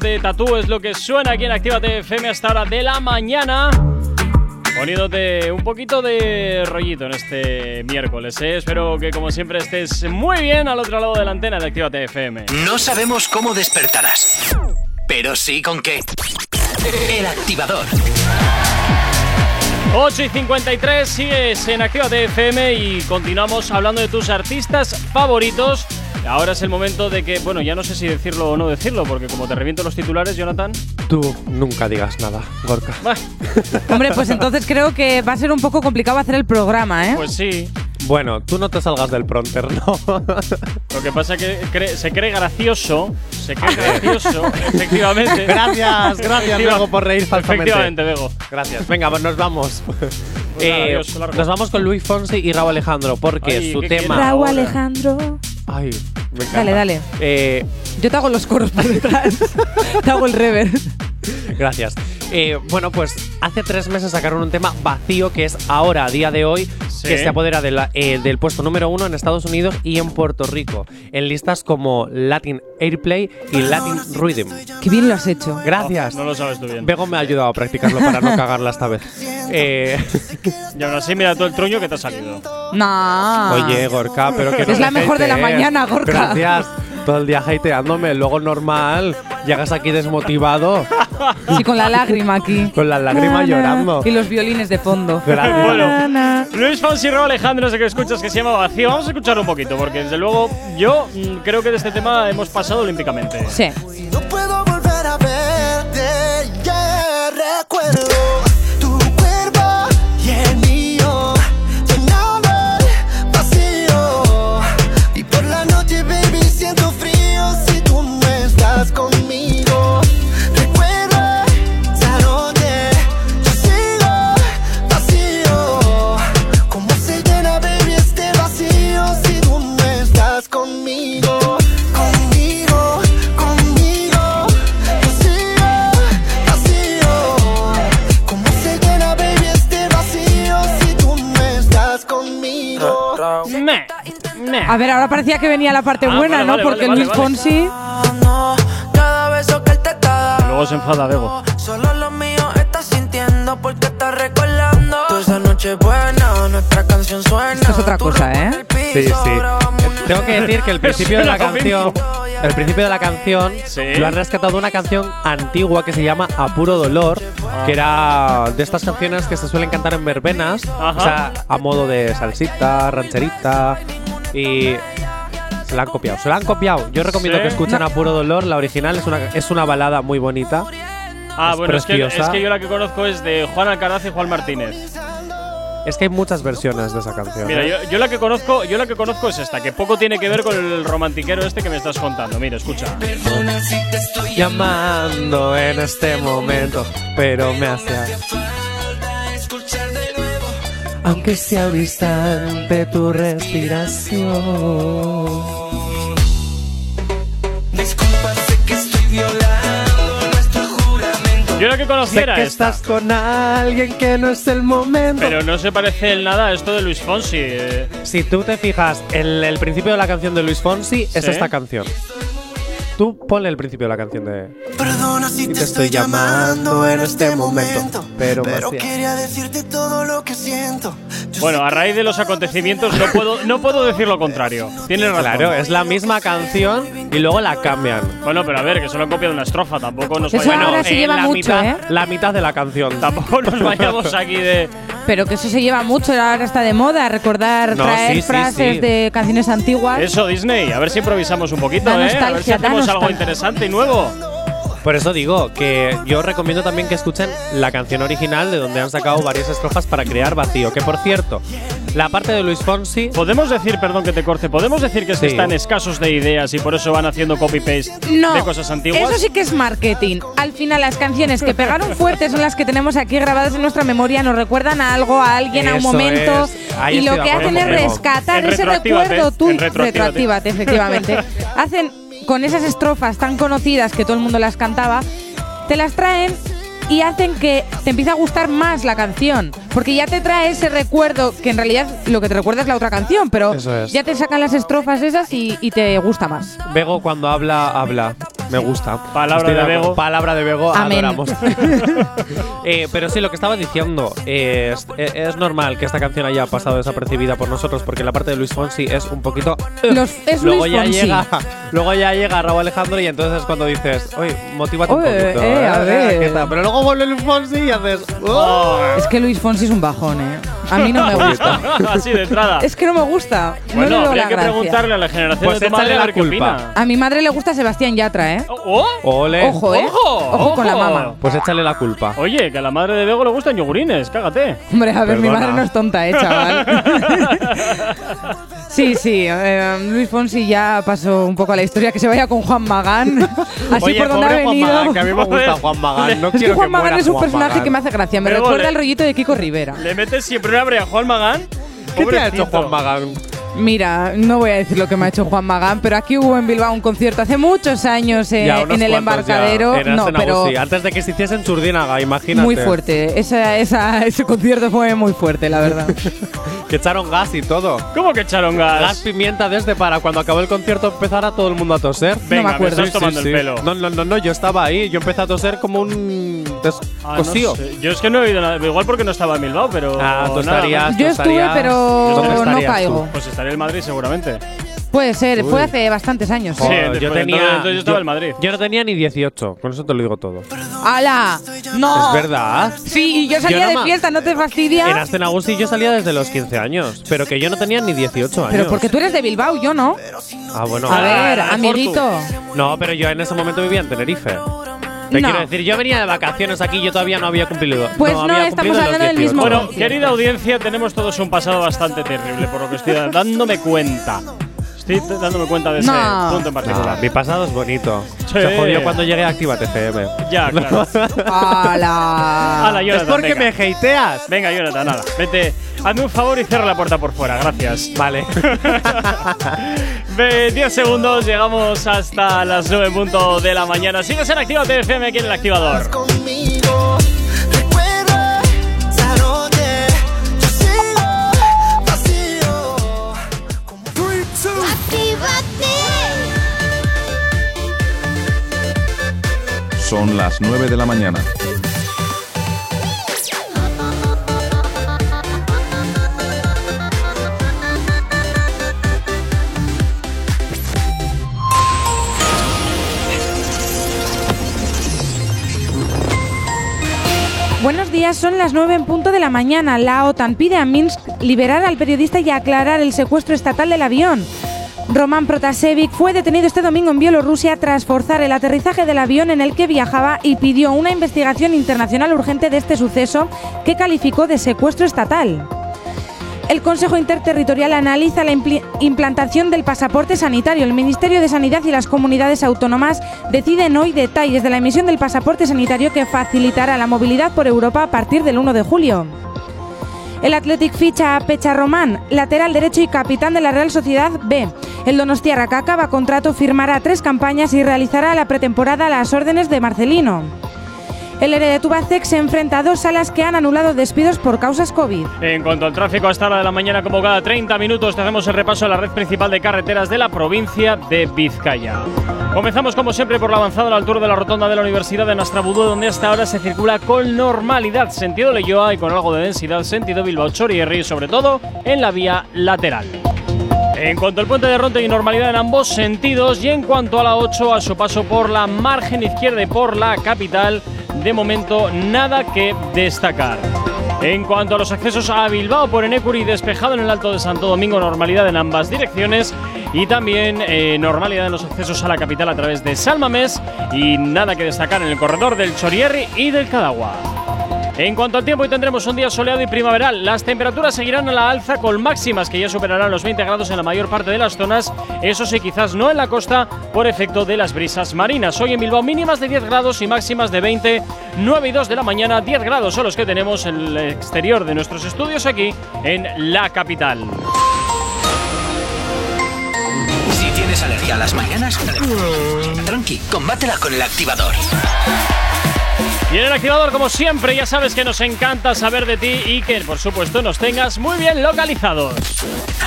De Tatú es lo que suena aquí en Actívate FM hasta hora de la mañana. Poniéndote un poquito de rollito en este miércoles, ¿eh? Espero que como siempre estés muy bien al otro lado de la antena de Actívate FM. No sabemos cómo despertarás, pero sí con qué. El activador. 8 y 53, sigues en Actívate FM y continuamos hablando de tus artistas favoritos. Ahora es el momento de que, bueno, ya no sé si decirlo o no decirlo, porque como te reviento los titulares, Jonathan. Tú nunca digas nada, Gorka. Hombre, pues entonces creo que va a ser un poco complicado hacer el programa, ¿eh? Pues sí. Bueno, tú no te salgas del pronter, ¿no? Lo que pasa es que cre- se cree gracioso, se cree gracioso, efectivamente. Gracias, gracias, Bego, por reír falsamente. Efectivamente, Bego. Gracias. Venga, pues nos vamos. Eh, adiós, largo. nos vamos con Luis Fonsi y Raúl Alejandro, porque Ay, su ¿qué tema. Raúl Alejandro. Ay, me. Dale, dale. Eh, Yo te hago los coros por detrás. te hago el rever. Gracias. Eh, bueno, pues hace tres meses sacaron un tema vacío que es ahora, a día de hoy, Sí. que se apodera de la- eh, del puesto número uno en Estados Unidos y en Puerto Rico, en listas como Latin Airplay y Latin Rhythm. Qué bien lo has hecho. Gracias. No lo sabes tú bien. Bego me ha ayudado a practicarlo para no cagarla esta vez. Eh, Y aún así, mira todo el truño que te ha salido. No. Oye, Gorka, pero que no Es la me mejor de la mañana, Gorka. Gracias. Todo el día hateándome, luego normal. Llegas aquí desmotivado, Sí, con la lágrima aquí. con Na, na. llorando. Y los violines de fondo. Gracias. Bueno. Luis Fonsi, Raúl Alejandro, no sé qué escuchas, que se llama Vacío. Vamos a escuchar un poquito, porque desde luego yo mm, creo que de este tema hemos pasado olímpicamente. Sí. No puedo volver a verte, ya recuerdo A ver, ahora parecía que venía la parte Ah, buena, vale, ¿no? vale, Porque vale, Luis vale. Fonsi. Luego se enfada, Bego. Solo lo mío estás sintiendo porque estás recordando. Toda esa noche buena, nuestra canción suena. Esto es otra cosa, ¿eh? Sí, sí. Tengo que decir que el principio de la canción, el principio de la canción, Sí. lo han rescatado de una canción antigua que se llama A Puro Dolor, que era de estas canciones que se suelen cantar en verbenas, Ajá. o sea, a modo de salsita, rancherita y se la han copiado. Se la han copiado. Yo recomiendo Sí. que escuchen A Puro Dolor. La original es una, es una balada muy bonita. Ah, Es bueno, es que, es que yo la que conozco es de Juan Alcaraz y Juan Martínez. Es que hay muchas versiones de esa canción. Mira, ¿eh? yo, yo la que conozco, yo la que conozco es esta, que poco tiene que ver con el romantiquero este que me estás contando. Mira, escucha. Llamando en este momento, pero me hace Aunque sea un instante tu respiración. Disculpa, sé que estoy violando nuestro juramento. Yo la que Sé conociera que esta, estás con alguien que no es el momento. pero no se parece en nada a esto de Luis Fonsi. eh. si tú te fijas en el principio de la canción de Luis Fonsi, es Sí. esta canción. Tú ponle el principio de la canción de. Perdona si Y te, estoy llamando en este momento. Pero, Pero quería decirte todo lo que siento. Yo Bueno, a raíz de los acontecimientos no puedo, no puedo decir lo contrario. Tienes razón. Claro, es la misma canción y luego la cambian. Bueno, pero a ver, que solo han copiado una estrofa, tampoco nos Eso vayamos. ahora se lleva la mucho, mitad, ¿eh? La mitad de la canción. Tampoco nos vayamos aquí de. Pero que eso se lleva mucho, ahora está de moda, recordar, No, traer sí, sí, frases sí. de canciones antiguas. Eso, Disney, a ver si improvisamos un poquito, Da ¿eh? a ver si nostalgia, algo interesante y nuevo. Por eso digo que yo recomiendo también que escuchen la canción original de donde han sacado varias estrofas para crear vacío. Que por cierto, la parte de Luis Fonsi. Podemos decir, perdón que te corte, podemos decir que es que Sí. están escasos de ideas y por eso van haciendo copy-paste No, de cosas antiguas. eso sí que es marketing. Al final, las canciones que pegaron fuertes son las que tenemos aquí grabadas en nuestra memoria, nos recuerdan a algo, a alguien, a un Eso momento. es. Ahí Y lo que hacen es rescatar ese recuerdo tuyo. Retroactívate, efectivamente. hacen con esas estrofas tan conocidas que todo el mundo las cantaba, te las traen y hacen que te empiece a gustar más la canción. Porque ya te trae ese recuerdo, que en realidad lo que te recuerda es la otra canción, pero Eso es. ya te sacan las estrofas esas y, y te gusta más. Bego cuando habla, habla. Me gusta. Palabra de. Bego. Palabra de Bego, Amén. adoramos. Eh, pero sí, lo que estaba diciendo, eh, es, eh, es normal que esta canción haya pasado desapercibida por nosotros porque la parte de Luis Fonsi es un poquito... Los- es luego Luis ya Fonsi. llega Luego ya llega Raúl Alejandro y entonces es cuando dices, oye, motívate un poquito. eh, a ver. ¿qué tal?". Pero luego vuelve Luis Fonsi y haces... "Oh". Es que Luis Fonsi es un bajón, ¿eh? A mí no me gusta. Así de entrada. es que no me gusta. bueno, no le habría que gracia. preguntarle a la generación Pues de tu madre a la ver qué culpa. opina. A mi madre le gusta Sebastián Yatra, ¿eh? ¿Oh? Ole. Ojo, ¿eh? ¡Ojo! Ojo con la mama. Pues échale la culpa. Oye, que a la madre de Bego le gustan yogurines, cágate. Hombre, a ver, mi Perdona. madre no es tonta, ¿eh, chaval? sí, sí. eh, Luis Fonsi ya pasó un poco a la historia. Que se vaya con Juan Magán. Así Oye, por donde ha pobre Juan venido. Magán, que a mí me gusta. Juan Magán. No Es que Juan que Magán es un Juan personaje Magán. que me hace gracia. Me recuerda al rollito de Kiko Rivera. Le metes siempre una brea a Juan Magán. ¿Qué te ha hecho. Juan Magán? Mira, no voy a decir lo que me ha hecho Juan Magán, pero aquí hubo en Bilbao un concierto hace muchos años eh, Ya, en el ya, embarcadero. en no, pero Antes de que se hiciese en Churdínaga, imagínate. muy fuerte. Esa, esa, ese concierto fue muy fuerte, la verdad. Que echaron gas y todo. ¿Cómo que echaron Gas gas? pimienta desde para cuando acabó el concierto empezara todo el mundo a toser. Venga, me acuerdo. estás tomando el pelo. No, no, no, no, yo estaba ahí. Yo empecé a toser como un Ah, no sé. Yo es que no he oído nada. Igual porque no estaba en Bilbao, pero. Ah, tú estarías. Yo estuve, pero ¿Dónde no caigo. Pues estaré en Madrid seguramente. Puede ser, Uy. fue hace bastantes años. Sí, Joder, después- yo tenía. entonces- entonces yo estaba yo- en Madrid. Yo no tenía ni 18, con eso te lo digo todo. ¡Hala! ¡No! Es verdad. Sí, y yo salía Yo no de fiesta, ¿no te fastidia? En Astenagusti yo salía desde los 15 años, pero que yo no tenía ni 18 años. Pero porque tú eres de Bilbao, yo no. Ah, bueno. A ver, amiguito. No, pero yo en ese momento vivía en Tenerife. Te No. quiero decir, yo venía de vacaciones aquí, yo todavía no había cumplido. Pues no, no, había estamos cumplido los hablando del 18. mismo Bueno, querida audiencia, tenemos todos un pasado bastante terrible, por lo que estoy dándome cuenta. Estoy dándome cuenta de ese No. punto en particular. Ah, mi pasado es bonito. Sí. Se jodió cuando llegué a Activa TFM. Ya, claro. ¡Hala! Hala, es Jonathan, porque venga. me hateas. Venga, Jonathan, nada. Vete, hazme un favor y cierra la puerta por fuera. Gracias. Vale. Ve, 10 segundos, llegamos hasta las 9 en punto de la mañana. Sigues en Activa TFM aquí en el activador. Son las 9 de la mañana. Buenos días, son las 9 en punto de la mañana. La OTAN pide a Minsk liberar al periodista y aclarar el secuestro estatal del avión. Roman Protasevich fue detenido este domingo en Bielorrusia tras forzar el aterrizaje del avión en el que viajaba y pidió una investigación internacional urgente de este suceso que calificó de secuestro estatal. El Consejo Interterritorial analiza la implantación del pasaporte sanitario. El Ministerio de Sanidad y las comunidades autónomas deciden hoy detalles de la emisión del pasaporte sanitario que facilitará la movilidad por Europa a partir del 1 de julio. El Athletic ficha a Pecha Román, lateral derecho y capitán de la Real Sociedad B. El Donostiarra que acaba contrato firmará tres campañas y realizará la pretemporada a las órdenes de Marcelino. El Ere de Tubacec se enfrenta a dos salas que han anulado despidos por causas COVID. En cuanto al tráfico, a esta hora de la mañana, como cada 30 minutos, te hacemos el repaso a la red principal de carreteras de la provincia de Vizcaya. Comenzamos, como siempre, por la avanzada a la altura de la rotonda de la Universidad de Nastrabudú, donde hasta ahora se circula con normalidad, sentido Leyoa y con algo de densidad, sentido Bilbao Chorierri, sobre todo en la vía lateral. En cuanto al puente de Ronte y normalidad en ambos sentidos y en cuanto a la 8 a su paso por la margen izquierda y por la capital, de momento nada que destacar. En cuanto a los accesos a Bilbao por Enecuri, despejado en el Alto de Santo Domingo, normalidad en ambas direcciones y también eh, normalidad en los accesos a la capital a través de Salmamés y nada que destacar en el corredor del Chorierri y del Cadagua. En cuanto al tiempo, hoy tendremos un día soleado y primaveral. Las temperaturas seguirán a la alza con máximas que ya superarán los 20 grados en la mayor parte de las zonas. Eso sí, quizás no en la costa por efecto de las brisas marinas. Hoy en Bilbao mínimas de 10 grados y máximas de 20. 9 y 2 de la mañana, 10 grados son los que tenemos en el exterior de nuestros estudios aquí en la capital. Si tienes alergia a las mañanas, tranqui, combátela con el activador. Y en el activador, como siempre, ya sabes que nos encanta saber de ti y que, por supuesto, nos tengas muy bien localizados.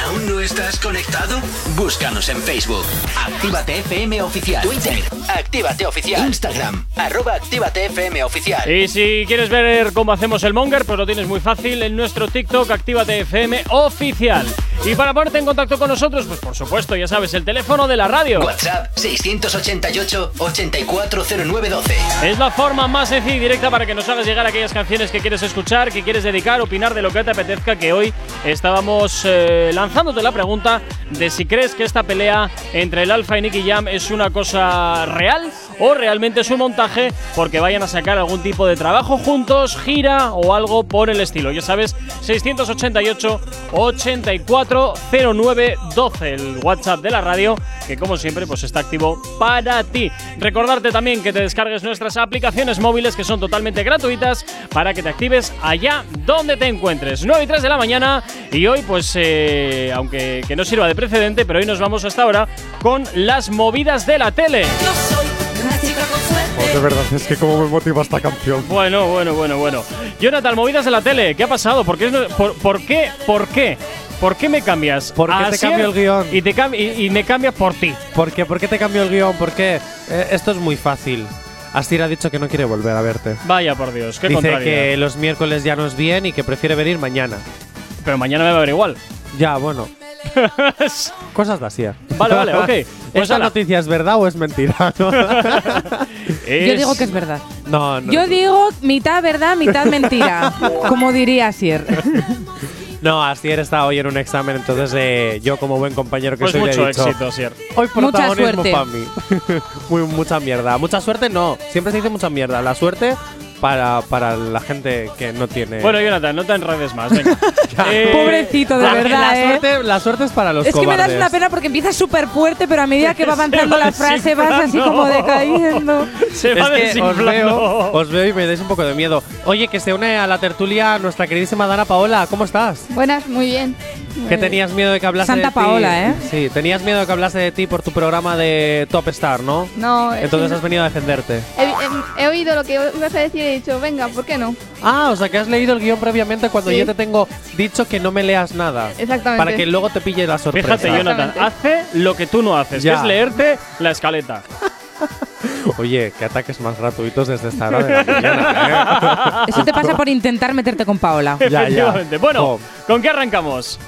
¿Aún no estás conectado? Búscanos en Facebook. Actívate FM Oficial. Twitter. Actívate Oficial. Instagram. Arroba Actívate FM Oficial. Y si quieres ver cómo hacemos el monger, pues lo tienes muy fácil en nuestro TikTok, Actívate FM Oficial. Y para ponerte en contacto con nosotros, pues por supuesto, ya sabes, el teléfono de la radio. WhatsApp 688-840912. Es la forma más sencilla y directa para que nos hagas llegar aquellas canciones que quieres escuchar, que quieres dedicar, opinar de lo que te apetezca, que hoy estábamos eh, lanzándote la pregunta de si crees que esta pelea entre el Alfa y Nicky Jam es una cosa real o realmente es un montaje porque vayan a sacar algún tipo de trabajo juntos, gira o algo por el estilo. Ya sabes, 688 840912 el WhatsApp de la radio, que como siempre pues está activo para ti. Recordarte también que te descargues nuestras aplicaciones móviles que son totalmente gratuitas para que te actives allá donde te encuentres. 9 y 3 de la mañana y hoy pues eh, aunque que no sirva de precedente, pero hoy nos vamos hasta ahora con las movidas de la tele. de verdad, es que cómo me motiva esta canción. Bueno, bueno, bueno, bueno. Jonathan, movidas de la tele, ¿qué ha pasado? ¿Por qué? es no- por, por qué? ¿Por qué? ¿Por qué me cambias? ¿Por qué te Asier cambio el guion? Y, te cam- y, y me cambias por ti. ¿Por qué? ¿Por qué te cambio el guion? ¿Por qué? Eh, esto es muy fácil. Astir ha dicho que no quiere volver a verte. Vaya por Dios, qué Dice contrariedad. que los miércoles ya no es bien y que prefiere venir mañana. Pero mañana me va a ver igual. Ya, bueno. Cosas de Asier. Vale, vale, ok. Pues ¿Esta ala. noticia es verdad o es mentira? No, Yo digo que es verdad. no. no. Yo digo mitad verdad, mitad mentira. como diría Sier. No, Asier está hoy en un examen, entonces eh, yo como buen compañero que Pues soy le he mucho dicho, éxito, Sier. Hoy Mucha protagonismo suerte. para mí. Muy, mucha mierda. Mucha suerte no. Siempre se dice mucha mierda. La suerte para, para la gente que no tiene. Bueno, Jonathan, no te enredes más. Venga. Eh, Pobrecito, de la, verdad, la ¿eh? suerte, la suerte es para los Es que me das cobardes. una pena porque empieza súper fuerte, pero a medida que va avanzando va la frase vas así como decayendo. Se Es va que os desinflando. veo, os veo y me dais un poco de miedo. Oye, que se une a la tertulia nuestra queridísima Dana Paola. ¿Cómo estás? Buenas, muy bien. Que tenías miedo de que hablase Santa de ti. Paola, ¿eh? Sí, tenías miedo de que hablase de ti por tu programa de Top Star, ¿no? No, eh, Entonces sí, has venido a defenderte. he, he- he oído lo que ibas a decir he dicho, venga, ¿por qué no? Ah, o sea que has leído el guion previamente cuando Sí. yo te tengo dicho que no me leas nada. Exactamente. Para que luego te pille la sorpresa. Fíjate, Jonathan, hace lo que tú no haces, Ya. que es leerte la escaleta. Oye, qué ataques más gratuitos desde esta hora de la mañana, ¿eh? Eso te pasa por intentar meterte con Paola. Ya, ya. Efectivamente. Bueno, Jo. ¿con qué arrancamos?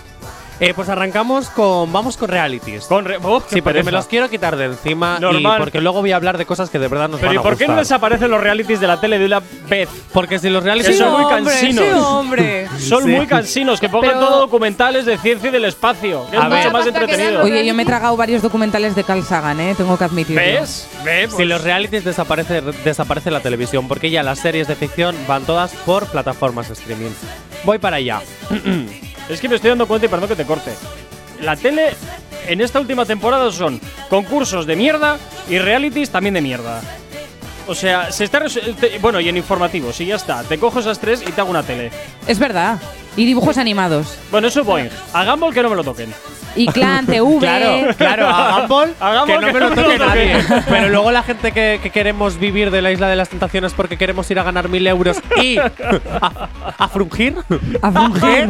Eh, pues arrancamos con. Vamos con realities. Con re- ¡Oh, sí, porque pereza! me los quiero quitar de encima Normal. y porque luego voy a hablar de cosas que de verdad nos Pero van ¿y a por qué no desaparecen los realities de la tele de una vez? Porque si los realities son muy cansinos. sí, hombre. Son Sí. muy cansinos, que pongan Pero- todo documentales de ciencia y del espacio. Que es A ver. mucho más entretenido. Oye, yo me he tragado varios documentales de Carl Sagan, ¿eh? Tengo que admitirlo. ¿Ves? ¿Ves? Si los realities desaparece, desaparece la televisión, porque ya las series de ficción van todas por plataformas streaming. Voy para allá. Es que me estoy dando cuenta y perdón que te corte. La tele en esta última temporada son concursos de mierda y realities también de mierda. O sea, se está te- bueno, y en informativos, y ya está. Te cojo esas tres y te hago una tele. Es verdad. Y dibujos animados. Bueno, eso voy. A Gumball que no me lo toquen. Y Clan TV. Claro, claro, a Gumball, A Gumball que no que me lo toque. nadie. Pero luego la gente que, que queremos vivir de la isla de las tentaciones porque queremos ir a ganar mil euros y a, a frungir. A frungir.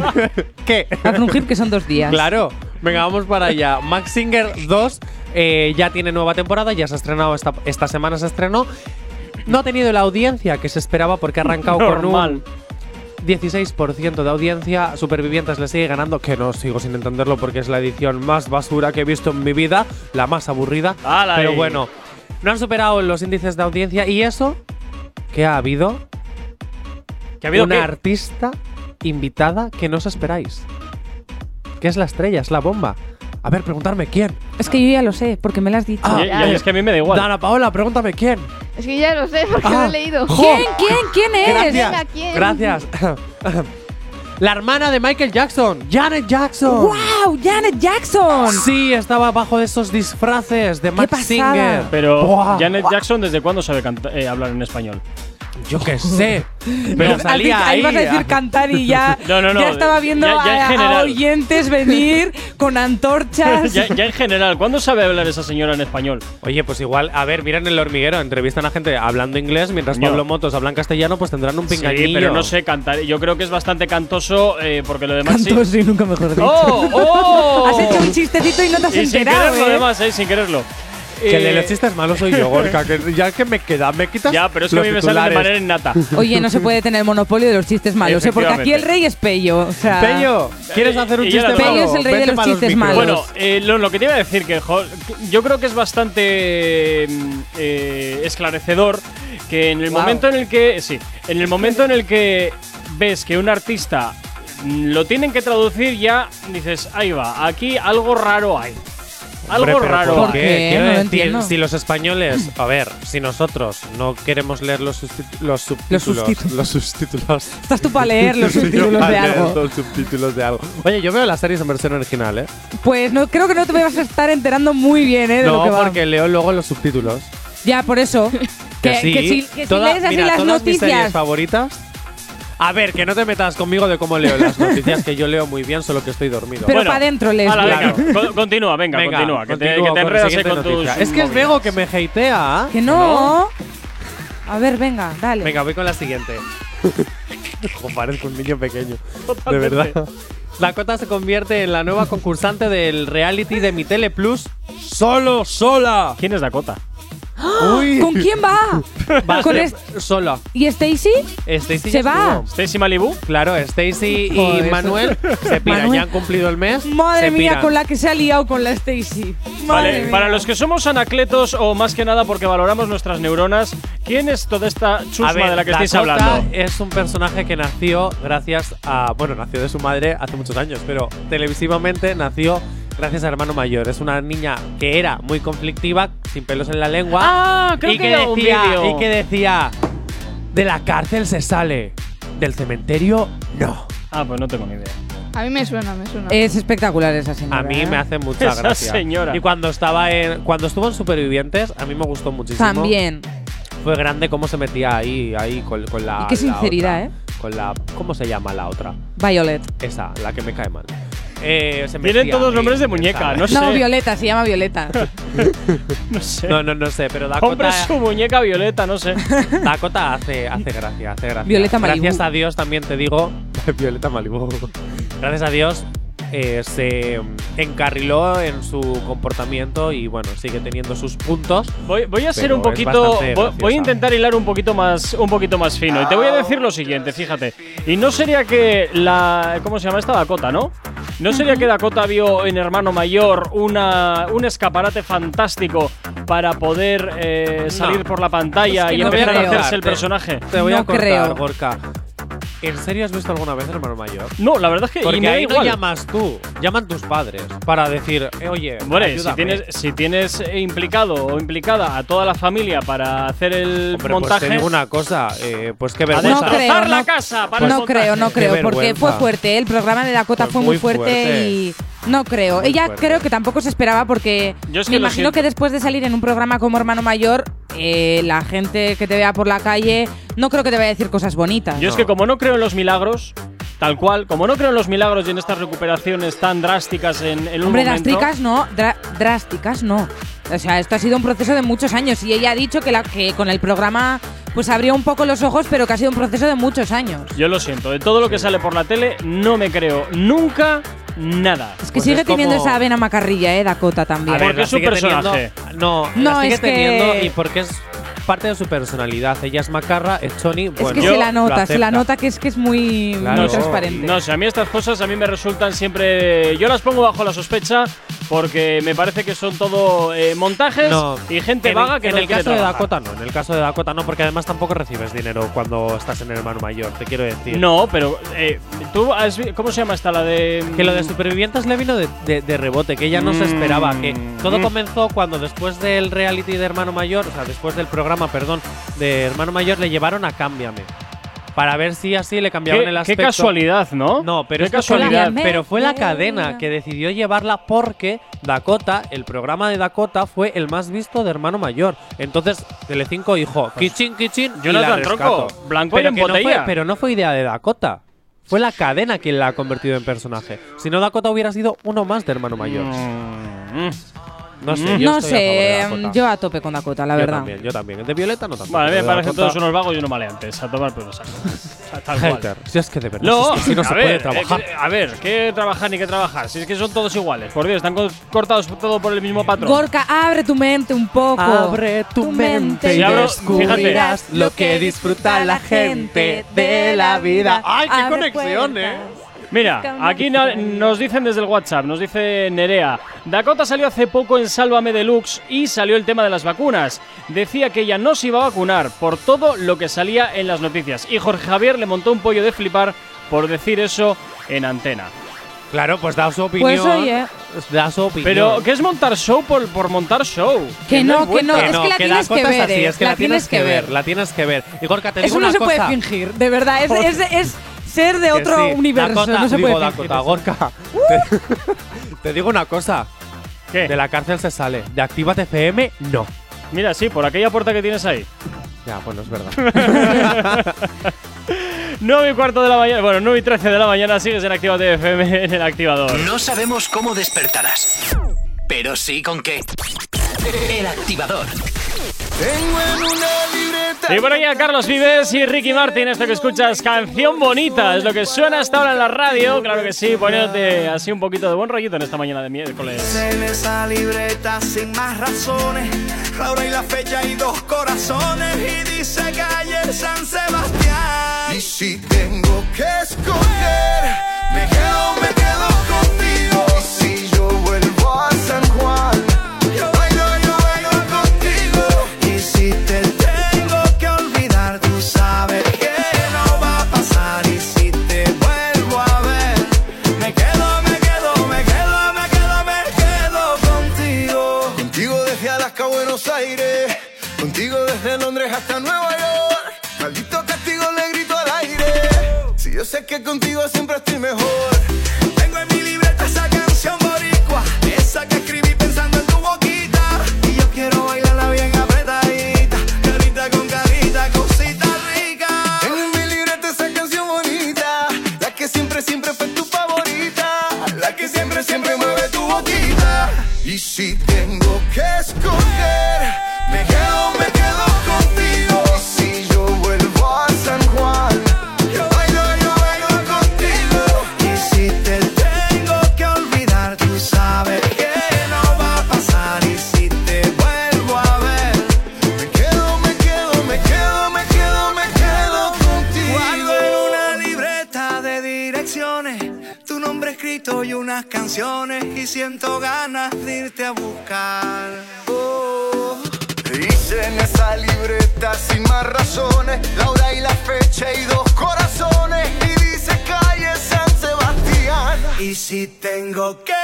¿Qué? A frungir que son dos días. Claro. Venga, vamos para allá. Max Singer 2 eh, ya tiene nueva temporada, ya se ha estrenado esta, esta semana se estrenó. No ha tenido la audiencia que se esperaba porque ha arrancado Normal. con un 16% de audiencia. Supervivientes le sigue ganando, que no sigo sin entenderlo porque es la edición más basura que he visto en mi vida, la más aburrida. ¡Hala Pero ahí! bueno, no han superado los índices de audiencia y eso que ha habido ¿Que ha habido una qué? artista invitada que no os esperáis. Que es la estrella, es la bomba. A ver, preguntarme quién. Es que yo ya lo sé, porque me lo has dicho. Ah, Y- y es que a mí me da igual. Dana Paola, pregúntame quién. Es que ya lo sé porque Ah. lo he leído. ¿Quién? ¿Quién? ¿Quién es? Gracias. Venga, ¿quién? Gracias. la hermana de Michael Jackson, Janet Jackson. ¡Wow! ¡Janet Jackson! Sí, estaba bajo de esos disfraces de Max pasada! Singer. Pero. Janet Jackson, ¿desde cuándo sabe eh, hablar en español? Yo qué sé. Pero Has salía dicho- ahí. vas a decir cantar y ya, No, no, no, ya estaba viendo ya- ya a- a, oyentes venir con antorchas. ya, ya en general, ¿cuándo sabe hablar esa señora en español? Oye, pues igual, a ver, miren el hormiguero, entrevistan a gente hablando inglés mientras. Pablo Motos habla en castellano, pues tendrán un pingañillo. Sí, pero no sé cantar. Yo creo que es bastante cantoso eh, porque lo demás sí. Cantoso y nunca mejor dicho. ¡Oh! ¡Oh! Has hecho un chistecito y no te has Y sin enterado, quererlo, ¿eh? además, eh, sin quererlo. Que el de Eh, los chistes malos soy yo, Gorka. Que ya que me queda, me quitas. Ya, pero es que a mí me sale de manera innata. Oye, no se puede tener el monopolio de los chistes malos, ¿eh? porque aquí el rey es Pello. O sea, Pello, ¿quieres hacer un chiste malo? lo Pello es el rey de los chistes malos. Bueno, eh, lo, lo que te iba a decir, que jo, yo creo que es bastante eh, esclarecedor que en el Wow. momento en el que. Sí, en el momento en el que ves que un artista lo tienen que traducir, ya dices, ahí va, aquí algo raro hay. Algo Hombre, pero raro. ¿Por ¿Por qué? Quiero No lo decir, entiendo. si los españoles, a ver, si nosotros no queremos leer los, los subtítulos, subtítulos. los subtítulos, Estás tú para leer los subtítulos de algo. Los subtítulos de algo. Oye, yo veo las series en versión original, ¿eh? Pues no, creo que no te vas a estar enterando muy bien, ¿eh? De lo no, que va. porque leo luego los subtítulos. Ya, por eso. Que, que, sí. que si, que si Toda- lees así mira, las todas mis series noticias. favoritas. A ver, que no te metas conmigo de cómo leo las noticias, que yo leo muy bien, solo que estoy dormido. Pero Bueno, para adentro lees. Hala, bien. venga, con- continúa, venga, Venga, continúa. Que te, continúo que te con la enredas ahí siguiente con tus. noticia. Es que es. Bego que me hatea. Que no. A ver, venga, dale. Venga, voy con la siguiente. Ojo, parezco un niño pequeño. De verdad. Dakota se convierte en la nueva concursante del reality de Mi Tele Plus. ¡Solo, sola! ¿Quién es Dakota? Uy. ¿Con quién va? Va ¿Con sola. ¿Y Stacy? Stacy ¿Se va? ¿Stacy Malibu? Claro, Stacy y Joder, Manuel se piran. Manuel. Ya han cumplido el mes. Madre se mía, piran. con la que se ha liado con la Stacy. Vale, mía. para los que somos anacletos o más que nada porque valoramos nuestras neuronas, ¿quién es toda esta chusma ver, de la que estáis Dakota hablando? Es un personaje que nació gracias a. Bueno, nació de su madre hace muchos años, pero televisivamente nació gracias a hermano mayor. Es una niña que era muy conflictiva, sin pelos en la lengua. Ah, creo y que que, un decía, vídeo. y que decía: De la cárcel se sale, del cementerio no. Ah, pues no tengo ni idea. A mí me suena, me suena. Es espectacular esa señora. A mí ¿eh? me hace mucha Esa gracia. señora. Y cuando estaba en. Cuando estuvo en Supervivientes, a mí me gustó muchísimo. También. Fue grande cómo se metía ahí, ahí con, con la. Y qué la sinceridad, otra. ¿eh? Con la. ¿Cómo se llama la otra? Violet. Esa, la que me cae mal. Eh, se Tienen todos nombres de muñeca, no sé. No, Violeta, se llama Violeta. No sé. No, no, no sé, pero Compre Dakota, su muñeca violeta, no sé. Dakota hace, hace gracia, hace gracia. Violeta Malibu. Gracias a Dios también te digo. Violeta Malibu. Gracias a Dios eh, se encarriló en su comportamiento y bueno, sigue teniendo sus puntos. Voy, voy a ser un poquito. Voy, voy a intentar hilar un poquito más un poquito más fino. Y te voy a decir lo siguiente, fíjate. Y no sería que la. ¿Cómo se llama esta Dakota, no? ¿No sería que Dakota vio en Hermano Mayor una, un escaparate fantástico para poder eh, salir No. por la pantalla Es que y no empezar a hacerse el personaje? Te voy No a cortar, creo. Gorka. ¿En serio has visto alguna vez Hermano Mayor? No, la verdad es que y Porque me da ahí no llamas tú, llaman tus padres para decir, eh, oye, Bueno, si ayúdame. tienes, si tienes implicado o implicada a toda la familia para hacer el Hombre, pues montaje. te digo una cosa, eh, pues qué vergüenza. No creo, destrozar la no- casa para el No montaje. creo, no Qué creo, porque vergüenza. fue fuerte. ¿eh? El programa de Dakota Fue fue muy muy fuerte, fuerte. y no creo. Muy Ella fuerte. creo que tampoco se esperaba porque Yo es me que imagino siento. que después de salir en un programa como Hermano Mayor, eh, la gente que te vea por la calle no creo que te vaya a decir cosas bonitas. Yo es que como no creo en los milagros, tal cual, como no creo en los milagros y en estas recuperaciones tan drásticas en, en un Hombre, momento… drásticas no, dra- drásticas no. O sea, esto ha sido un proceso de muchos años y ella ha dicho que, la, que con el programa pues abrió un poco los ojos, pero que ha sido un proceso de muchos años. Yo lo siento, de todo lo que sale por la tele no me creo nunca nada. Es que Pues sigue es como- teniendo esa vena macarrilla, eh, Dakota también. A ver, Porque la es un sigue teniendo- personaje. no, No, la sigue es que- teniendo y porque es parte de su personalidad. Ella es macarra, es Choni, es bueno, que yo se la nota, se la nota que es que es muy, Claro. muy transparente. No sé, a mí estas cosas a mí me resultan siempre… Yo las pongo bajo la sospecha porque me parece que son todo eh, montajes No. y gente en, vaga que en no el caso de. Dakota no, en el caso de Dakota no, porque además tampoco recibes dinero cuando estás en el hermano mayor, te quiero decir. No, pero eh, tú has ¿Cómo se llama esta? La de… Que lo de supervivientes le vino de, de- de rebote, que ella no se esperaba. Que todo Mm. comenzó cuando después del reality de Hermano Mayor, o sea, después del programa, perdón, de Hermano Mayor, le llevaron a Cámbiame. Para ver si así le cambiaban Qué, el qué aspecto. casualidad, ¿no? No, pero Qué es casualidad. Pero fue la cadena que decidió llevarla porque Dakota, el programa de Dakota, fue el más visto de Hermano Mayor. Entonces, Telecinco dijo, Kichin, Kichin, y Jonathan la. Tronco, blanco y pero en que no botella. fue- pero no fue idea de Dakota. Fue la cadena quien la ha convertido en personaje. Si no, Dakota hubiera sido uno más de Hermano Mayor. Mm. No sé, yo no estoy a favor de sé, Dakota. yo a tope con Dakota, la Yo verdad. también, yo también. El de Violeta no tanto. Vale, me pero parecen Dakota- todos unos vagos y unos maleantes. A tomar por los sacos. O sea, Tal cual. Hater. Si es que de verdad, No, si es que así no a se ver, puede trabajar. eh, a ver, ¿qué trabajar ni qué trabajar? Si es que son todos iguales. Por Dios, están co- cortados todo por el mismo patrón. Gorka, abre tu mente un poco. Abre tu mente y Si abro- descubrirás fíjate. lo que disfruta la gente de la vida. ¡Ay, qué Abre conexión, eh! Mira, aquí na- nos dicen desde el WhatsApp, nos dice Nerea, Dakota salió hace poco en Sálvame Deluxe y salió el tema de las vacunas. Decía que ella no se iba a vacunar por todo lo que salía en las noticias. Y Jorge Javier le montó un pollo de flipar por decir eso en antena. Claro, pues da su opinión. Pues oye, Da su opinión. Pero, ¿qué es montar show por, por montar show? Que no, que no, es que la tienes que ver, es que la, tienes que ver, la tienes que ver. Y Gorka, te eso digo no una se cosa. puede fingir, de verdad. Es, es, es ser de otro sí, universo, Dakota, no se digo puede. Dakota. Gorka. Te, te digo una cosa. ¿Qué? De la cárcel se sale. De Actívate FM, no. Mira, sí, por aquella puerta que tienes ahí. Ya, bueno, es verdad. 9 y cuarto de la mañana, bueno, 9 y 13 de la mañana sigues en Actívate FM en el activador. No sabemos cómo despertarás, pero sí con qué. El activador. Tengo en una libreta. Y por allá Carlos Vives y Ricky Martin, esto que escuchas, canción bonita, es lo que suena hasta ahora en la radio, claro que sí, poniéndote así un poquito de buen rollito en esta mañana de miércoles. En esa libreta sin más razones. la hora y la fecha y dos corazones y dice calle San Sebastián. Y si tengo que escoger, me quedo, me quedo tengo que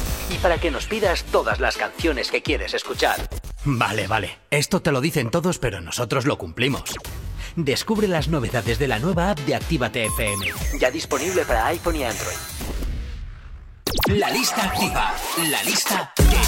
Para que nos pidas todas las canciones que quieres escuchar. Vale, vale. Esto te lo dicen todos, pero nosotros lo cumplimos. Descubre las novedades de la nueva app de Actívate FM. Ya disponible para iPhone y Android. La lista activa. La lista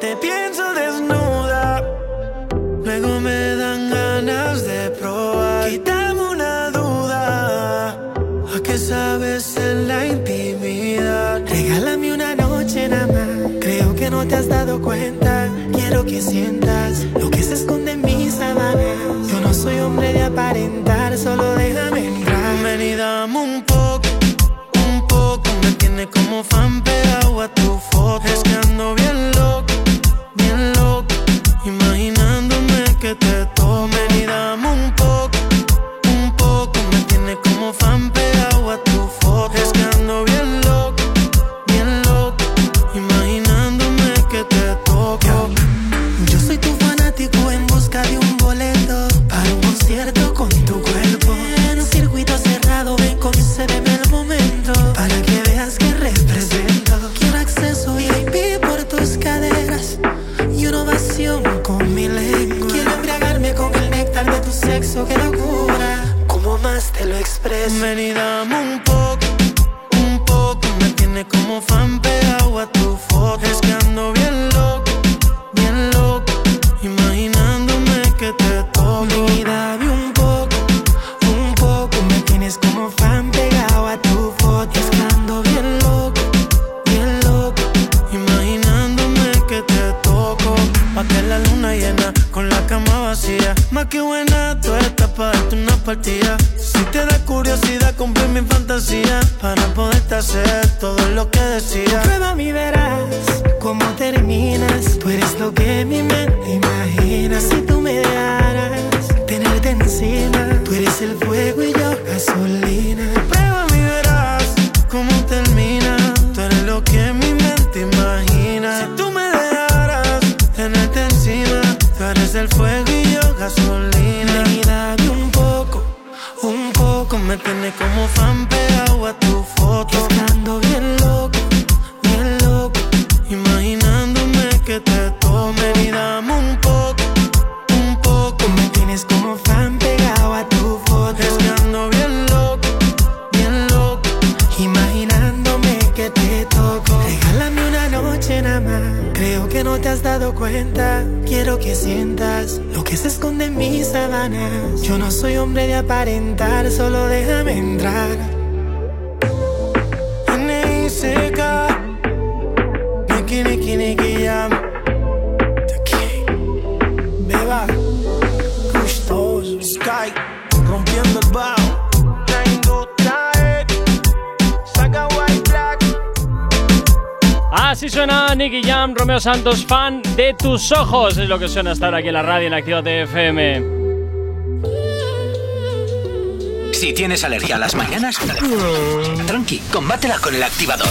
Te pienso desnuda, luego me dan ganas de probar. Quítame una duda, ¿a qué sabes en la intimidad? Regálame una noche nada más, creo que no te has dado cuenta. Quiero que sientas lo que se esconde en mis sábanas. Yo no soy hombre de aparentar, solo déjame entrar. Ven dame un poco, un poco. Me tiene como fan pegado a tu foto. Es te lo expreso. Ven y dame un poco, un poco. Me tiene como fan pegado a tu foto. Es que ando bien loco, bien loco. Imaginándome que te toco. Ven y dame un poco, un poco. Me tienes como fan pegado a tu foto. Es que ando bien loco, bien loco. Imaginándome que te toco. Pa' que la luna llena con la cama vacía. Más que buena, tú estás para darte una partida. Curiosidad, cumple mi fantasía. Para poderte hacer todo lo que decía. Prueba mi verás cómo terminas. Tú eres lo que mi mente imagina. Si tú me dejaras tenerte encima. Tú eres el fuego y yo gasolina. Santos, fan de tus ojos. Es lo que suena hasta ahora aquí en la radio en Activa FM. Si tienes alergia a las mañanas, tranqui, combátela con el activador.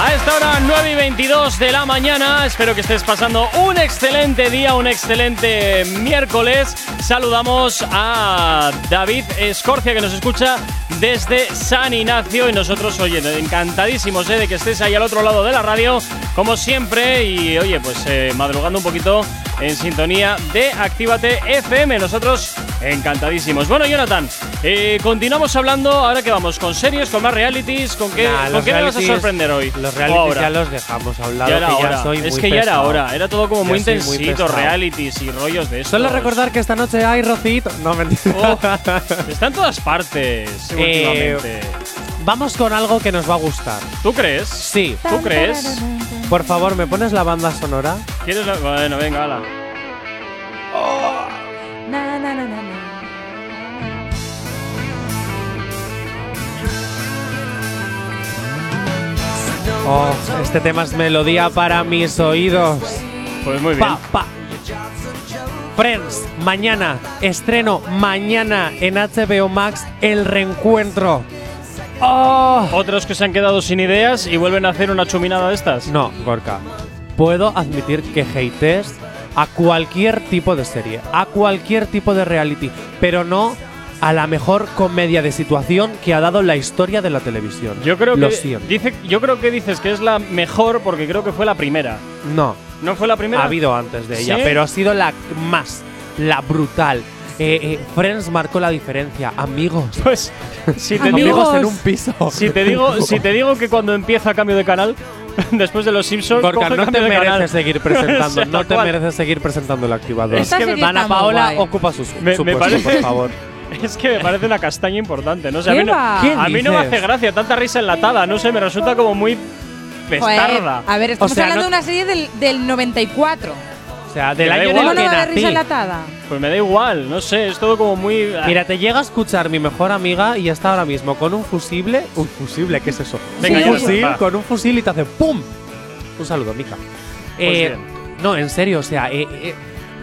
A esta hora, 9 y 22 de la mañana, espero que estés pasando un excelente día, un excelente miércoles. Saludamos a David Escorcia que nos escucha desde San Ignacio y nosotros, oye, encantadísimos eh, de que estés ahí al otro lado de la radio, como siempre, y oye, pues eh, madrugando un poquito en sintonía de Actívate FM. Nosotros encantadísimos. Bueno, Jonathan, eh, continuamos hablando, ahora que vamos, con series, con más realities, ¿con qué, Nah, ¿con qué me vas a sorprender hoy? Los realities ahora. ya los dejamos a un lado, Ya era que ya soy es muy que ya era hora, era todo como Ya muy intensito, realities y rollos de esto. Solo recordar que esta noche hay Rocito. No, mentira. Está en todas partes Eh, últimamente. Vamos con algo que nos va a gustar. ¿Tú crees? Sí. ¿Tú crees? Por favor, ¿me pones la banda sonora? ¿Quieres la- Bueno, venga, hala. Na, na, na, na, na. Oh, este tema es melodía para mis oídos. Pues muy bien. Pa, pa. Friends, mañana, estreno mañana en HBO Max, El Reencuentro. Oh. Otros que se han quedado sin ideas y vuelven a hacer una chuminada de estas. No, Gorka. Puedo admitir que hatees a cualquier tipo de serie, a cualquier tipo de reality, pero no a la mejor comedia de situación que ha dado la historia de la televisión. Yo creo Lo que siento. dice, yo creo que dices que es la mejor porque creo que fue la primera. No. ¿No fue la primera? Ha habido antes de ella, ¿Sí? pero ha sido la más, la brutal, Eh, eh, Friends marcó la diferencia. Amigos. Pues si te Amigos digo en un piso. Si te digo, si te digo que cuando empieza cambio de canal, después de los Simpsons, Gorka, no te mereces canal. seguir presentando. no te mereces seguir presentando el activador. Es que me- Ana Paola guay. ocupa su, Me- su me puesto, parece- por favor. Es que me parece una castaña importante, ¿no? O sea, a ¿Qué mí, no, a mí no me hace gracia tanta risa enlatada, no sé, me resulta como muy Joder, a ver, estamos O sea, hablando no- de una serie del, del 94. O sea, del Me da año en el ¿Cómo no que haber risa nací. enlatada? Pues me da igual, no sé, es todo como muy. Mira, te llega a escuchar mi mejor amiga y está ahora mismo con un fusible. ¿Un fusible? ¿Qué es eso? Venga, un fusil, va. con un fusil y te hace ¡pum! Un saludo, Mica. Eh, bien. no, en serio, o sea, eh, eh,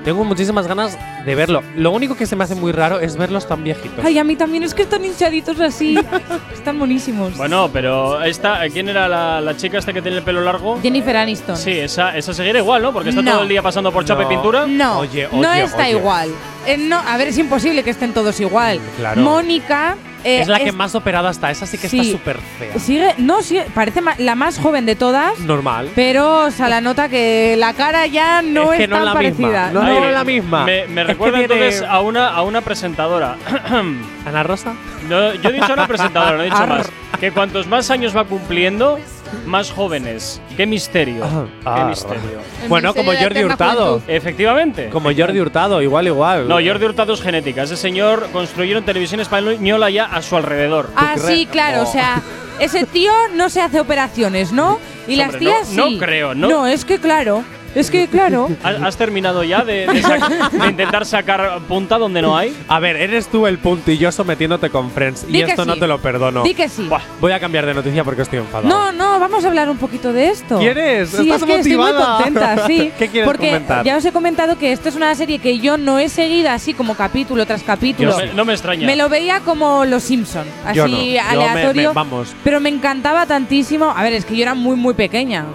tengo muchísimas ganas de verlo. Lo único que se me hace muy raro es verlos tan viejitos. Ay, a mí también es que están hinchaditos así. están buenísimos. Bueno, pero esta, ¿quién era la, la chica esta que tiene el pelo largo? Jennifer Aniston. Sí, esa, esa seguirá igual, ¿no? Porque está No. todo el día pasando por chapa y pintura. No, Oye, no está oye. igual. Eh, no, a ver, es imposible que estén todos igual. Claro. Mónica eh, es la que más operada está. Esa sí que sí. está súper fea. sigue, no, sigue, parece la más joven de todas, Normal. pero se la nota que la cara ya no Es es, que no tan es la misma. parecida. No, Ay, no es la misma. Me, recuerda tiene- entonces a una, a una presentadora. ¿Ana Rosa? No, yo he dicho una presentadora, no he dicho Arr. más. Que cuantos más años va cumpliendo, más jóvenes. ¡Qué misterio! ¡Qué Ah, misterio! El Bueno, misterio como Jordi Hurtado. juventud. Efectivamente. Como Jordi Hurtado, igual, igual. No, Jordi Hurtado es genética. Ese señor construyeron televisión española ya a su alrededor. Ah, sí, claro, Oh. o sea, ese tío no se hace operaciones, ¿no? Y las Hombre, tías no- sí. no creo, ¿no? No, es que claro, es que claro. ¿Has has terminado ya de, de sac- de intentar sacar punta donde no hay? A ver, eres tú el puntilloso metiéndote con Friends. Di y esto no te lo perdono. Di que sí. Buah. Voy a cambiar de noticia porque estoy enfadado. No, no, vamos a hablar un poquito de esto. ¿Quieres? Sí, ¿Estás es que estoy muy contenta, sí. ¿Qué quieres porque comentar? ya os he comentado que esto es una serie que yo no he seguido así como capítulo tras capítulo. No me, no me extraña. Me lo veía como Los Simpson, así Yo no. Yo me- aleatorio. me- vamos. Pero me encantaba tantísimo. A ver, es que yo era muy, muy pequeña.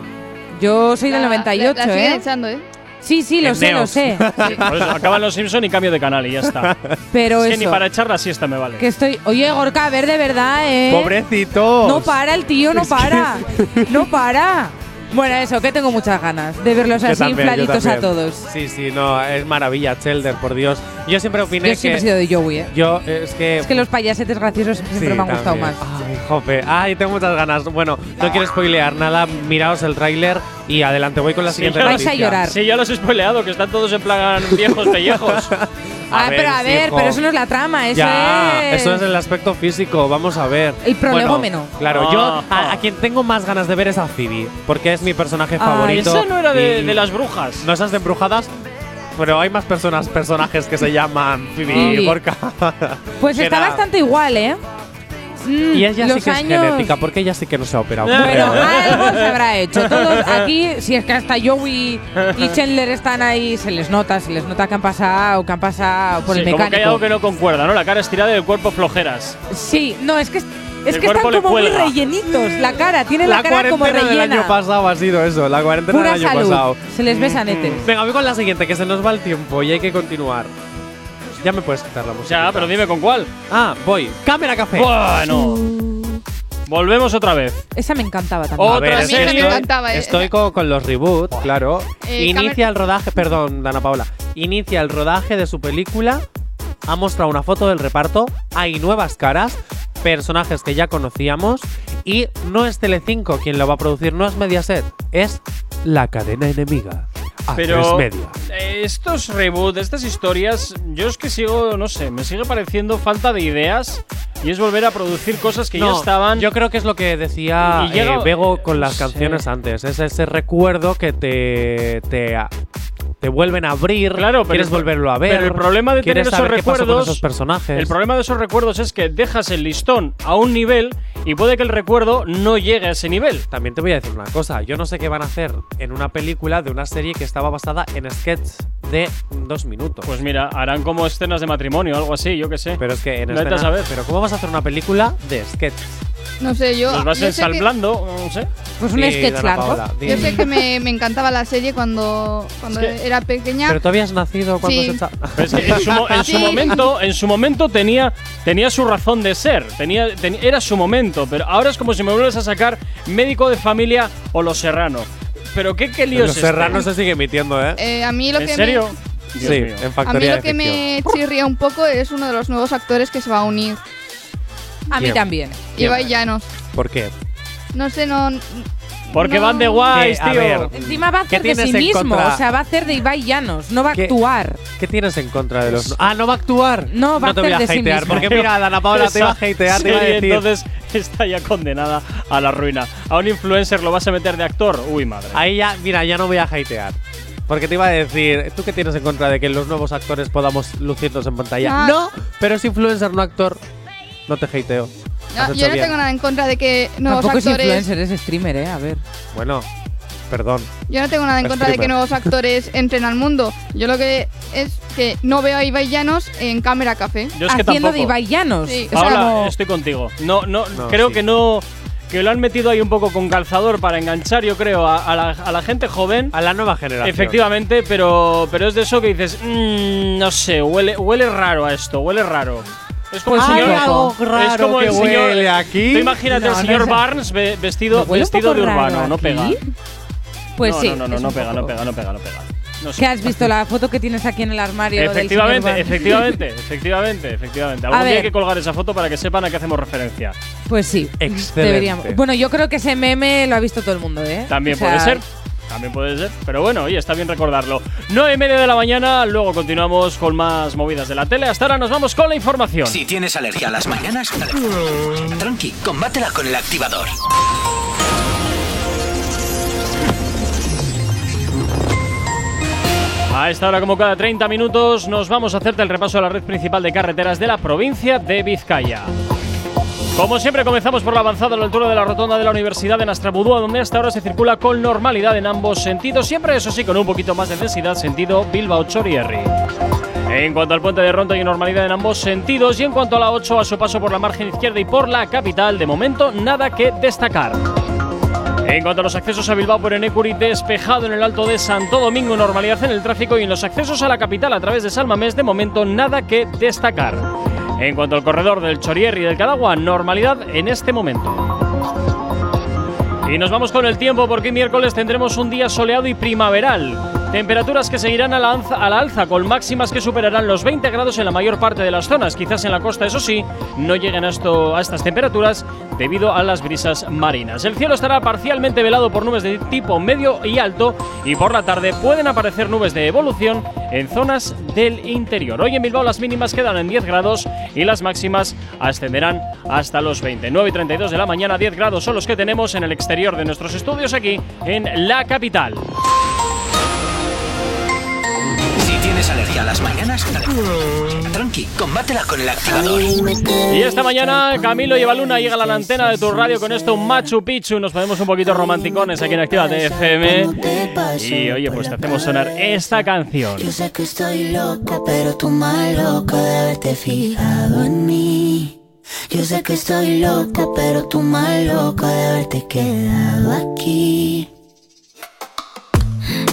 Yo soy del La- 98, la, la siguen ¿eh? echando, ¿eh? Sí, sí, lo En sé, lo sé. Por eso, acaban los Simpson y cambio de canal y ya está. Pero es que eso. ni para echar la siesta me vale. Que estoy. Oye, Gorka, a ver, de verdad, ¿eh? ¡Pobrecito! No para el tío, no para. No para. Bueno, eso, que tengo muchas ganas de verlos Yo así también, infladitos a todos. Sí, sí, no, es maravilla, Chelder, por Dios. Yo siempre opiné Yo siempre he que. sido de Joey, ¿eh? Yo, es que. Es que los payasetes graciosos siempre Sí, me han gustado también. más. Ay, jope. Ay, tengo muchas ganas. Bueno, no quiero spoilear nada. Miraos el tráiler y adelante voy con la siguiente ya- Vais a noticia. llorar. Sí, ya los he spoileado, que están todos en plan viejos pellejos. ah, pero a ver, hijo. pero eso no es la trama, eso ya, es. eso es el aspecto físico, vamos a ver. El prolegómeno. Bueno, claro, Ah, yo ah. a, a quien tengo más ganas de ver es a Phoebe, porque es mi personaje Ah, favorito. Esa no era de, y- de las brujas. ¿No esas de embrujadas? Pero hay más personas, personajes que se llaman Phoebe. Gorka. Pues está era- bastante igual, ¿eh? Mm, Y ella sí que es años- genética, porque ella sí que no se ha operado. Bueno, ¿eh? Algo se habrá hecho. Todos aquí, si es que hasta Joey y Chandler están ahí, se les nota, se les nota que han pasado, que han pasado por Sí, el como que hay mecánico. algo que no concuerda, ¿no? La cara estirada y el cuerpo flojeras. Sí, no, es que es El que están como muy rellenitos. La cara, tiene la, La cara como cuarentena del rellena. año pasado ha sido eso, la cuarentena Pura del año salud. pasado. Se les ve sanetes. Venga, voy con la siguiente, que se nos va el tiempo y hay que continuar. Ya me puedes quitar la música. Ya, pero dime con cuál. Ah, voy. Cámara café. Bueno. Volvemos otra vez. Esa me encantaba también. Otra A ver, es que me estoy, encantaba, eh. estoy con, con los reboots, claro. Eh, Inicia el rodaje, perdón, Dana Paola. Inicia el rodaje de su película. Ha mostrado una foto del reparto. Hay nuevas caras, personajes que ya conocíamos. Y no es Telecinco quien lo va a producir, no es Mediaset, es la cadena enemiga. A Pero tres media. estos reboots, estas historias, yo es que sigo, no sé, me sigue pareciendo falta de ideas y es volver a producir cosas que ya No, estaban. Yo creo que es lo que decía Y llega- eh, Bego con las sí. canciones antes. Es ese recuerdo que te, te, te vuelven a abrir. Claro, pero quieres el- volverlo a ver. pero el problema de tener esos recuerdos- esos personajes. El problema de esos recuerdos es que dejas el listón a un nivel y puede que el recuerdo no llegue a ese nivel. También te voy a decir una cosa. Yo no sé qué van a hacer en una película de una serie que estaba basada en sketches de dos minutos. Pues mira, harán como escenas de matrimonio o algo así, yo qué sé. pero es que en Vete a escena- saber. Pero ¿cómo vas a hacer una película de sketches? No sé, yo. Los vas yo sé que- ensalblando, no sé. Pues un Sí, sketch largo. Yo sé que me, me encantaba la serie cuando, cuando Es que- era pequeña. Pero tú habías nacido cuando Sí. se echa- Pero es que en su, en su Sí. momento, en su momento tenía, tenía su razón de ser, tenía, ten- era su momento, pero ahora es como si me vuelves a sacar médico de familia o Los Serrano. Pero qué, qué lío Los es este? Serranos se sigue emitiendo, ¿eh? Eh, a mí lo ¿En que serio? Me, sí, en A mí Factoría lo que me chirría un poco es uno de los nuevos actores que se va a unir. A mí ¿Quién? también. Ibai Llanos. ¿Por qué? No sé, no. Porque no- van de guays, a tío. ver, Encima va a ¿Qué hacer de tienes sí en mismo, contra? o sea, va a hacer de Ibai Llanos, no va a ¿Qué? actuar. ¿Qué tienes en contra de los.? Ah, no va a actuar. No, va a te voy a hacer de sí hatear. mismo. porque mira, Dana Paola te iba a hatear, te iba a serie, decir. Entonces está ya condenada a la ruina. A un influencer lo vas a meter de actor. Uy, madre. Ahí ya, mira, ya no voy a hatear. Porque te iba a decir, ¿tú qué tienes en contra de que los nuevos actores podamos lucirnos en pantalla? Ah. No, pero es influencer, no actor. No te hateo. No, yo no bien. tengo nada en contra de que nuevos Tampoco es actores. influencer, es streamer, ¿eh? A ver. Bueno, perdón. Yo no tengo nada en contra de que nuevos actores entren al mundo. Yo lo que es que no veo a Ibai Llanos en Cámara Café. Yo es que Haciendo tampoco. de Ibai Llanos. Sí. O sea, Paola, como- estoy contigo. No, no, No, creo sí. que no. Que lo han metido ahí un poco con calzador para enganchar, yo creo, a, a la, a la gente joven. A la nueva generación. Efectivamente, pero, pero es de eso que dices, "Mm, no sé, huele, huele raro a esto, huele raro. Es como el señor. algo es raro como que el señor. huele aquí. Tú imagínate No, no señor es- Barnes ve- vestido, ¿Me huele un vestido de urbano, no pega. Pues no, sí. No, no, no, es no pega, no pega, no pega, no pega. No sé. ¿Qué has visto la foto que tienes aquí en el armario? Efectivamente, efectivamente, efectivamente, efectivamente. Algún día ver. hay que colgar esa foto para que sepan a qué hacemos referencia. Pues sí. Excelente. Deberíamos. Bueno, yo creo que ese meme lo ha visto todo el mundo, ¿eh? También O sea, puede ser. También puede ser. Pero bueno, oye, está bien recordarlo. 9 y media de la mañana, luego continuamos con más movidas de la tele. Hasta ahora nos vamos con la información. Si tienes alergia a las mañanas, tranqui, combátela con el activador. A esta hora, como cada 30 minutos, nos vamos a hacerte el repaso a la red principal de carreteras de la provincia de Vizcaya. Como siempre, comenzamos por la avanzada a la altura de la rotonda de la Universidad de Nastrabudúa, donde hasta ahora se circula con normalidad en ambos sentidos, siempre eso sí con un poquito más de densidad, sentido Bilbao-Chorierri. En cuanto al puente de Ronda hay normalidad en ambos sentidos y en cuanto a la 8 a su paso por la margen izquierda y por la capital, de momento nada que destacar. En cuanto a los accesos a Bilbao por Enecuri, despejado en el Alto de Santo Domingo, normalidad en el tráfico y en los accesos a la capital a través de Salmamés, de momento nada que destacar. En cuanto al corredor del Chorier y del Cadagua, normalidad en este momento. Y nos vamos con el tiempo porque miércoles tendremos un día soleado y primaveral. Temperaturas que seguirán a la, alza, con máximas que superarán los 20 grados en la mayor parte de las zonas. Quizás en la costa, eso sí, no lleguen a, esto, a estas temperaturas debido a las brisas marinas. El cielo estará parcialmente velado por nubes de tipo medio y alto y por la tarde pueden aparecer nubes de evolución en zonas del interior. Hoy en Bilbao las mínimas quedan en 10 grados y las máximas ascenderán hasta los 20. 9 y 32 de la mañana, 10 grados son los que tenemos en el exterior de nuestros estudios aquí en la capital. Tienes alergia a las mañanas, tranqui, combátela con el activador. Y esta mañana Camilo y Evaluna llegan a la antena de tu radio con esto un Machu Picchu. Nos ponemos un poquito romanticones aquí en Activa FM. Y oye, pues te hacemos sonar esta canción. Yo sé que estoy loca, pero tú más loca de haberte fijado en mí. Yo sé que estoy loca, pero tú más loca de haberte quedado aquí.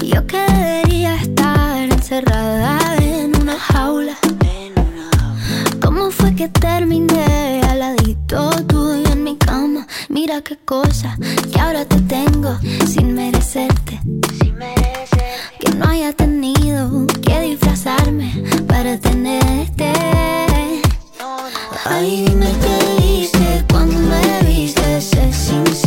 Yo que encerrada en una jaula. ¿Cómo fue que terminé al ladito tuyo en mi cama? Mira qué cosa que ahora te tengo sin merecerte. Que no haya tenido que disfrazarme para tenerte. Ay, dime qué hice cuando me viste, sé sincero.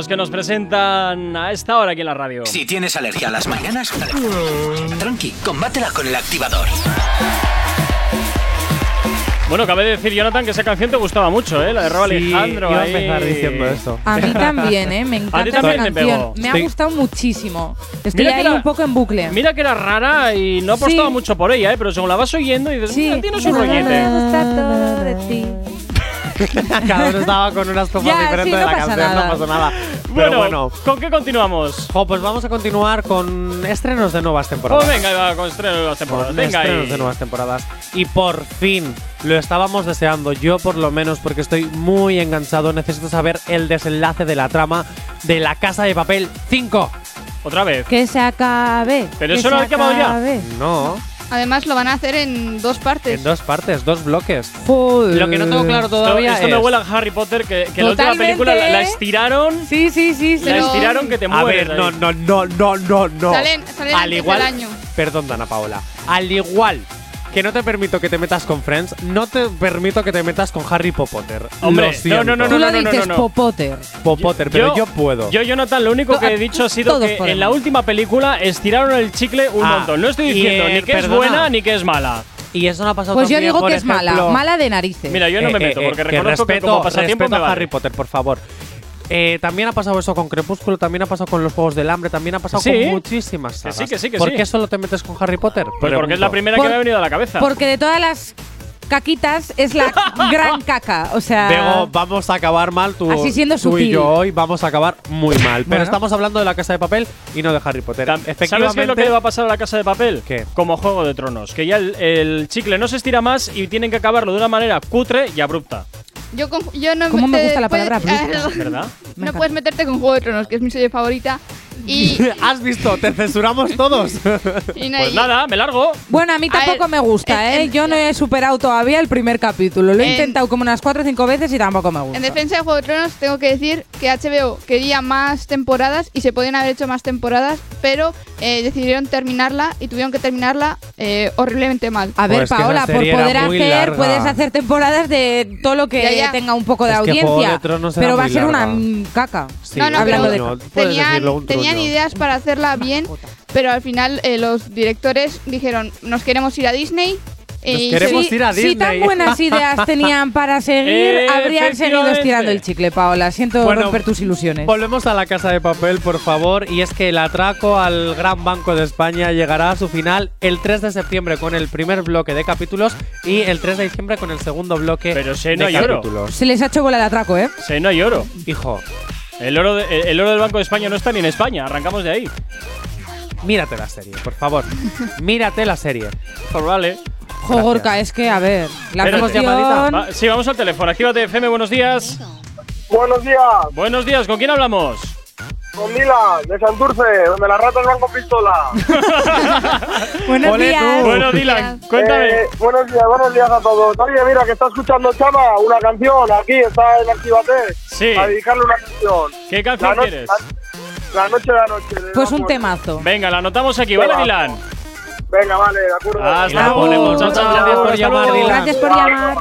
Ritmos que nos presentan a esta hora aquí en la radio. Si tienes alergia a las mañanas, tranqui, combátela con el activador. Bueno, acabé de decir, Jonathan, que esa canción te gustaba mucho, ¿eh? La de Rob Sí, Alejandro. iba a ahí. empezar diciendo esto. A mí también, ¿eh? Me encanta esa canción. pegó. Me ha Sí. gustado muchísimo. Estoy Mira que ahí era- un poco en bucle. Mira que era rara y no apostaba Sí. mucho por ella, ¿eh? Pero según la vas oyendo y dices, Sí. "Mira, tiene su Me rollete. gusta todo de ti. Cada uno estaba con unas copas diferentes sí, de no la canción, nada. no pasó nada. Bueno, Pero bueno, ¿con qué continuamos? jo, pues vamos a continuar con estrenos de nuevas temporadas. Oh, venga, va, con estrenos de nuevas temporadas. Con Venga estrenos ahí. de nuevas temporadas. Y por fin, lo estábamos deseando, yo por lo menos, porque estoy muy enganchado. Necesito saber el desenlace de la trama de La Casa de Papel 5. Otra vez. Que se acabe. Pero que eso lo ha acabado ya. No, Además, lo van a hacer en dos partes. en dos partes, dos bloques. Joder. Lo que no tengo claro Esto, todavía esto me es- huele a Harry Potter, que, que la última película la, la estiraron. Sí, sí, sí, sí. La estiraron que te A mueres. ver, no, no, no, no, no, no. Salen- salen Al antes igual, año. Perdón, Dana Paola. Al igual que no te permito que te metas con Friends, no te permito que te metas con Harry Potter. Hombre, Lo siento. no, no, Tú no, lo no, no, dices no. Popotter. Potter, pero yo, puedo. Yo, Jonathan, lo único que he dicho ha sido Todos que podemos. en la última película estiraron el chicle un Ah, montón. No estoy diciendo ni que es buena ni que es mala. y eso no ha pasado Pues yo digo que es mala, mala de narices. Mira, yo no me Eh, meto eh, porque reconozco que, como pasatiempo respeto me a. Harry Potter, por favor. Eh, también ha pasado eso con Crepúsculo, también ha pasado con los Juegos del Hambre, también ha pasado Sí. con muchísimas Que sagas. sí, que sí, que ¿Por sí. qué solo te metes con Harry Potter? Porque es la primera Por- que me ha venido a la cabeza. Porque de todas las caquitas es la gran caca. O sea. Bego, vamos a acabar mal tú, Así siendo tú y sutil. yo hoy vamos a acabar muy mal. Pero Bueno. estamos hablando de la Casa de Papel y no de Harry Potter. ¿Sabes Efectivamente, qué es lo que le va a pasar a la casa de papel? ¿Qué? Como Juego de Tronos. Que ya el, el chicle no se estira más y tienen que acabarlo de una manera cutre y abrupta. Yo, con- yo no ¿Cómo me gusta la puedes- palabra abrupta? ¿Verdad? Me no encanta. puedes meterte con Juego de Tronos, que es mi serie favorita. Y, ¿Has visto? Te censuramos todos. y no- Pues y- nada, me largo. Bueno, a mí A ver, tampoco me gusta, en- ¿eh? en- Yo no he superado todavía el primer capítulo. Lo he En- intentado como unas cuatro o cinco veces y tampoco me gusta. En defensa de Juego de Tronos, tengo que decir que HBO quería más temporadas y se podían haber hecho más temporadas, pero eh, decidieron terminarla y tuvieron que terminarla eh, horriblemente mal. A ver, Pues que esa Paola, por serie era poder muy hacer, larga. puedes hacer temporadas de todo lo que Ya, ya. tenga un poco de Es que audiencia. Juego de Tronos era pero va a muy ser una larga. mm, caca. Sí, No, no, hablando pero de- no, puedes tenían, decirlo, un tenían ideas para hacerla bien, pero al final eh, los directores dijeron, nos queremos ir a Disney. y queremos si, ir a si tan Disney. buenas ideas tenían para seguir, Eh, habrían seguido estirando el chicle, Paola. Siento Bueno, romper tus ilusiones. Volvemos a la casa de papel, por favor. Y es que el atraco al Gran Banco de España llegará a su final el 3 de septiembre con el primer bloque de capítulos y el 3 de diciembre con el segundo bloque Pero si no de capítulos. Se les ha hecho bola el atraco, ¿eh? Sí, no hay oro. Hijo, El oro, de- el, el oro del Banco de España no está ni en España. Arrancamos de ahí. mírate la serie, por favor. mírate la serie. Pues vale. Jogorca, es que, a ver, la Espérate. cuestión… Va- sí, vamos al teléfono. Actívate FM, buenos días. Buenos días, Buenos días, ¿con quién hablamos? Con Mila, de Santurce, donde las ratas van con pistola. Buenos Ole días. tú. Bueno, Dylan, cuéntame. Eh, buenos días, buenos días a todos. Oye, mira, que está escuchando Chama una canción aquí, está en Actívate. Sí. A dedicarle una canción. ¿Qué canción La, no- quieres? la, la noche de la noche. de Pues un temazo. Venga, la anotamos aquí, ¿vale. Dylan? Venga, vale, de acuerdo. Hasta la luego. ponemos. Chao. Gracias por Hasta llamar. Dylan. Gracias por llamar.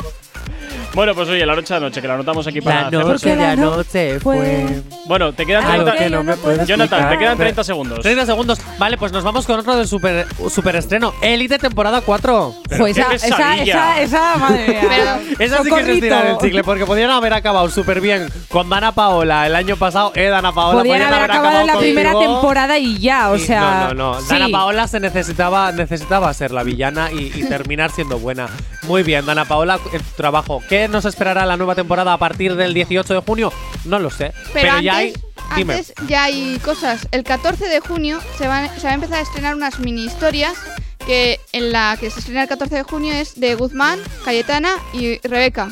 Bueno, pues oye, la noche de anoche, que la anotamos aquí para La noche de anoche fue-. Bueno, te quedan Algo 30 que no me puedes Jonathan, explicar. te quedan 30 segundos. 30 segundos. Vale, pues nos vamos con otro del super, super estreno. Elite temporada 4. Pues esa, esa, esa, esa, madre mía. Pero- Esa sí que es Socorrito. estirar el chicle, porque podrían haber acabado súper bien con Dana Paola el año pasado. Eh, Dana Paola. Podían haber acabado en la primera temporada y ya, o sea. no, no, no. sí. Dana Paola se necesitaba, necesitaba ser la villana y, y terminar siendo buena. Muy bien, Dana Paola, el trabajo. ¿Qué nos esperará la nueva temporada a partir del 18 de junio? No lo sé. Pero, Pero, antes, ya hay. Dime. antes ya hay cosas. El 14 de junio se van, se va a empezar a estrenar unas mini historias que en la que se estrena el 14 de junio es de Guzmán, Cayetana y Rebeca.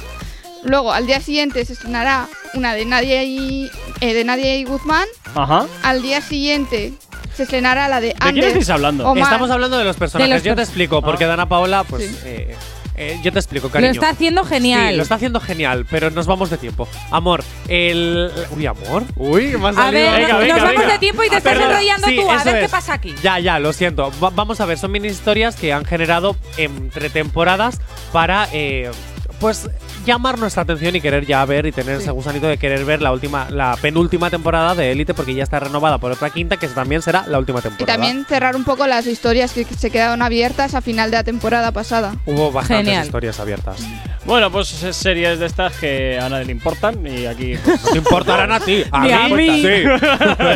Luego al día siguiente se estrenará una de Nadia y eh, de Nadia y Guzmán. Ajá. Al día siguiente se estrenará la de ¿De quién estáis hablando? Omar. Estamos hablando de los personajes. De los yo te explico, porque Ah. Dana Paola, pues. Sí. eh, eh, yo te explico, Lo cariño. está haciendo genial. Sí, lo está haciendo genial, pero nos vamos de tiempo. Amor, el. Uy, amor. Uy, ha A salido. ver, Venga, nos, venga, nos vamos de tiempo y te Ah, estás perdón. enrollando Sí, tú. A ver qué pasa aquí. Ya, ya, lo siento. Va- vamos a ver, son mini historias que han generado entre temporadas para. eh, pues llamar nuestra atención y querer ya ver y tener ese gusanito de querer ver la última, la penúltima temporada de Élite porque ya está renovada por otra quinta que también será la última Y temporada. también cerrar un poco las historias que se quedaron abiertas a final de la temporada pasada. Hubo bastantes Genial. historias abiertas. Bueno, pues es series de estas que a nadie le importan y aquí. pues, No te importarán a ti. A mí. Sí.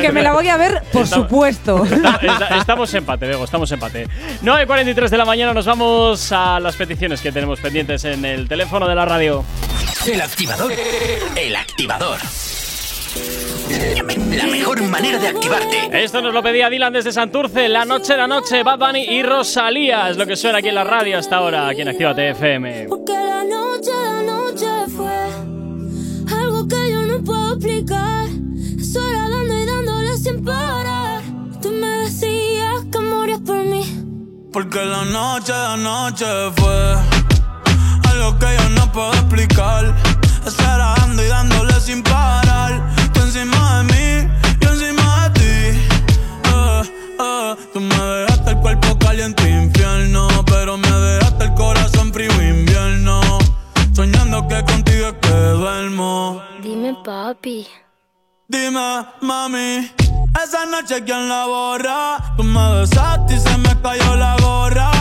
Que me la voy a ver, por Estamos- supuesto. Está- está- estamos empate, Bego, estamos empate. 9.43 de la mañana nos vamos a las peticiones que tenemos pendientes en el teléfono de la radio. El activador. El activador. La mejor manera de activarte. Esto nos lo pedía Dylan desde Santurce, la noche la noche, Bad Bunny y Rosalía. Es lo que suena aquí en la radio hasta ahora, aquí en Actívate FM. Porque la noche, la noche fue algo que yo no puedo explicar. Eso era dando y dándole sin parar. Tú me decías que morías por mí. Porque la noche, la noche fue algo que yo no puedo explicar. Estar y dándole sin parar. Tú encima de mí, yo encima de ti. Eh, eh, tú me dejaste el cuerpo caliente infierno, pero me dejaste el corazón frío invierno. Soñando que contigo es que duermo. Dime, papi. Dime, mami. Esa noche, ¿quién la borra? Tú me besaste y se me cayó la gorra.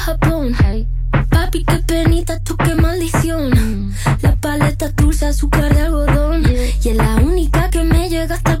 Japón. Papi, qué penita, tú qué maldición. La paleta dulce, azúcar de algodón. Y es la única que me llega hasta el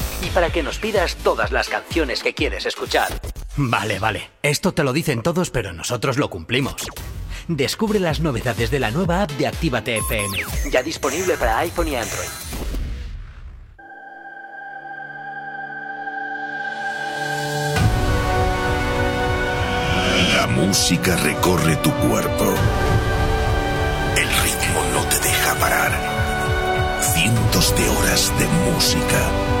Para que nos pidas todas las canciones que quieres escuchar. Vale, vale. Esto te lo dicen todos, pero nosotros lo cumplimos. Descubre las novedades de la nueva app de Actívate FM. Ya disponible para iPhone y Android. La música recorre tu cuerpo. El ritmo no te deja parar. Cientos de horas de música.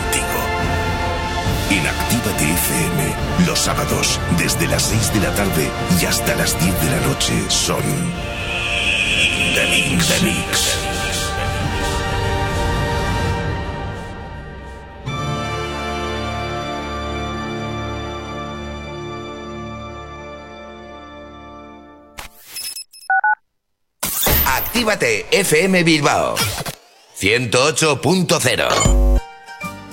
En Actívate FM, los sábados, desde las 6 de la tarde y hasta las 10 de la noche, son. The Mix. The Mix. Actívate FM Bilbao 108.0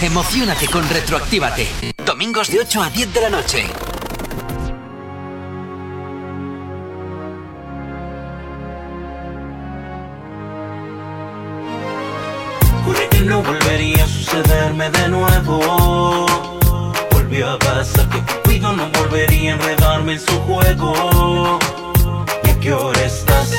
Emocionate con Retroactívate. Domingos de 8 a 10 de la noche. Juré que no volvería a sucederme de nuevo. Volvió a pasar que Cupido no volvería a enredarme en su juego. ¿Y a qué hora estás?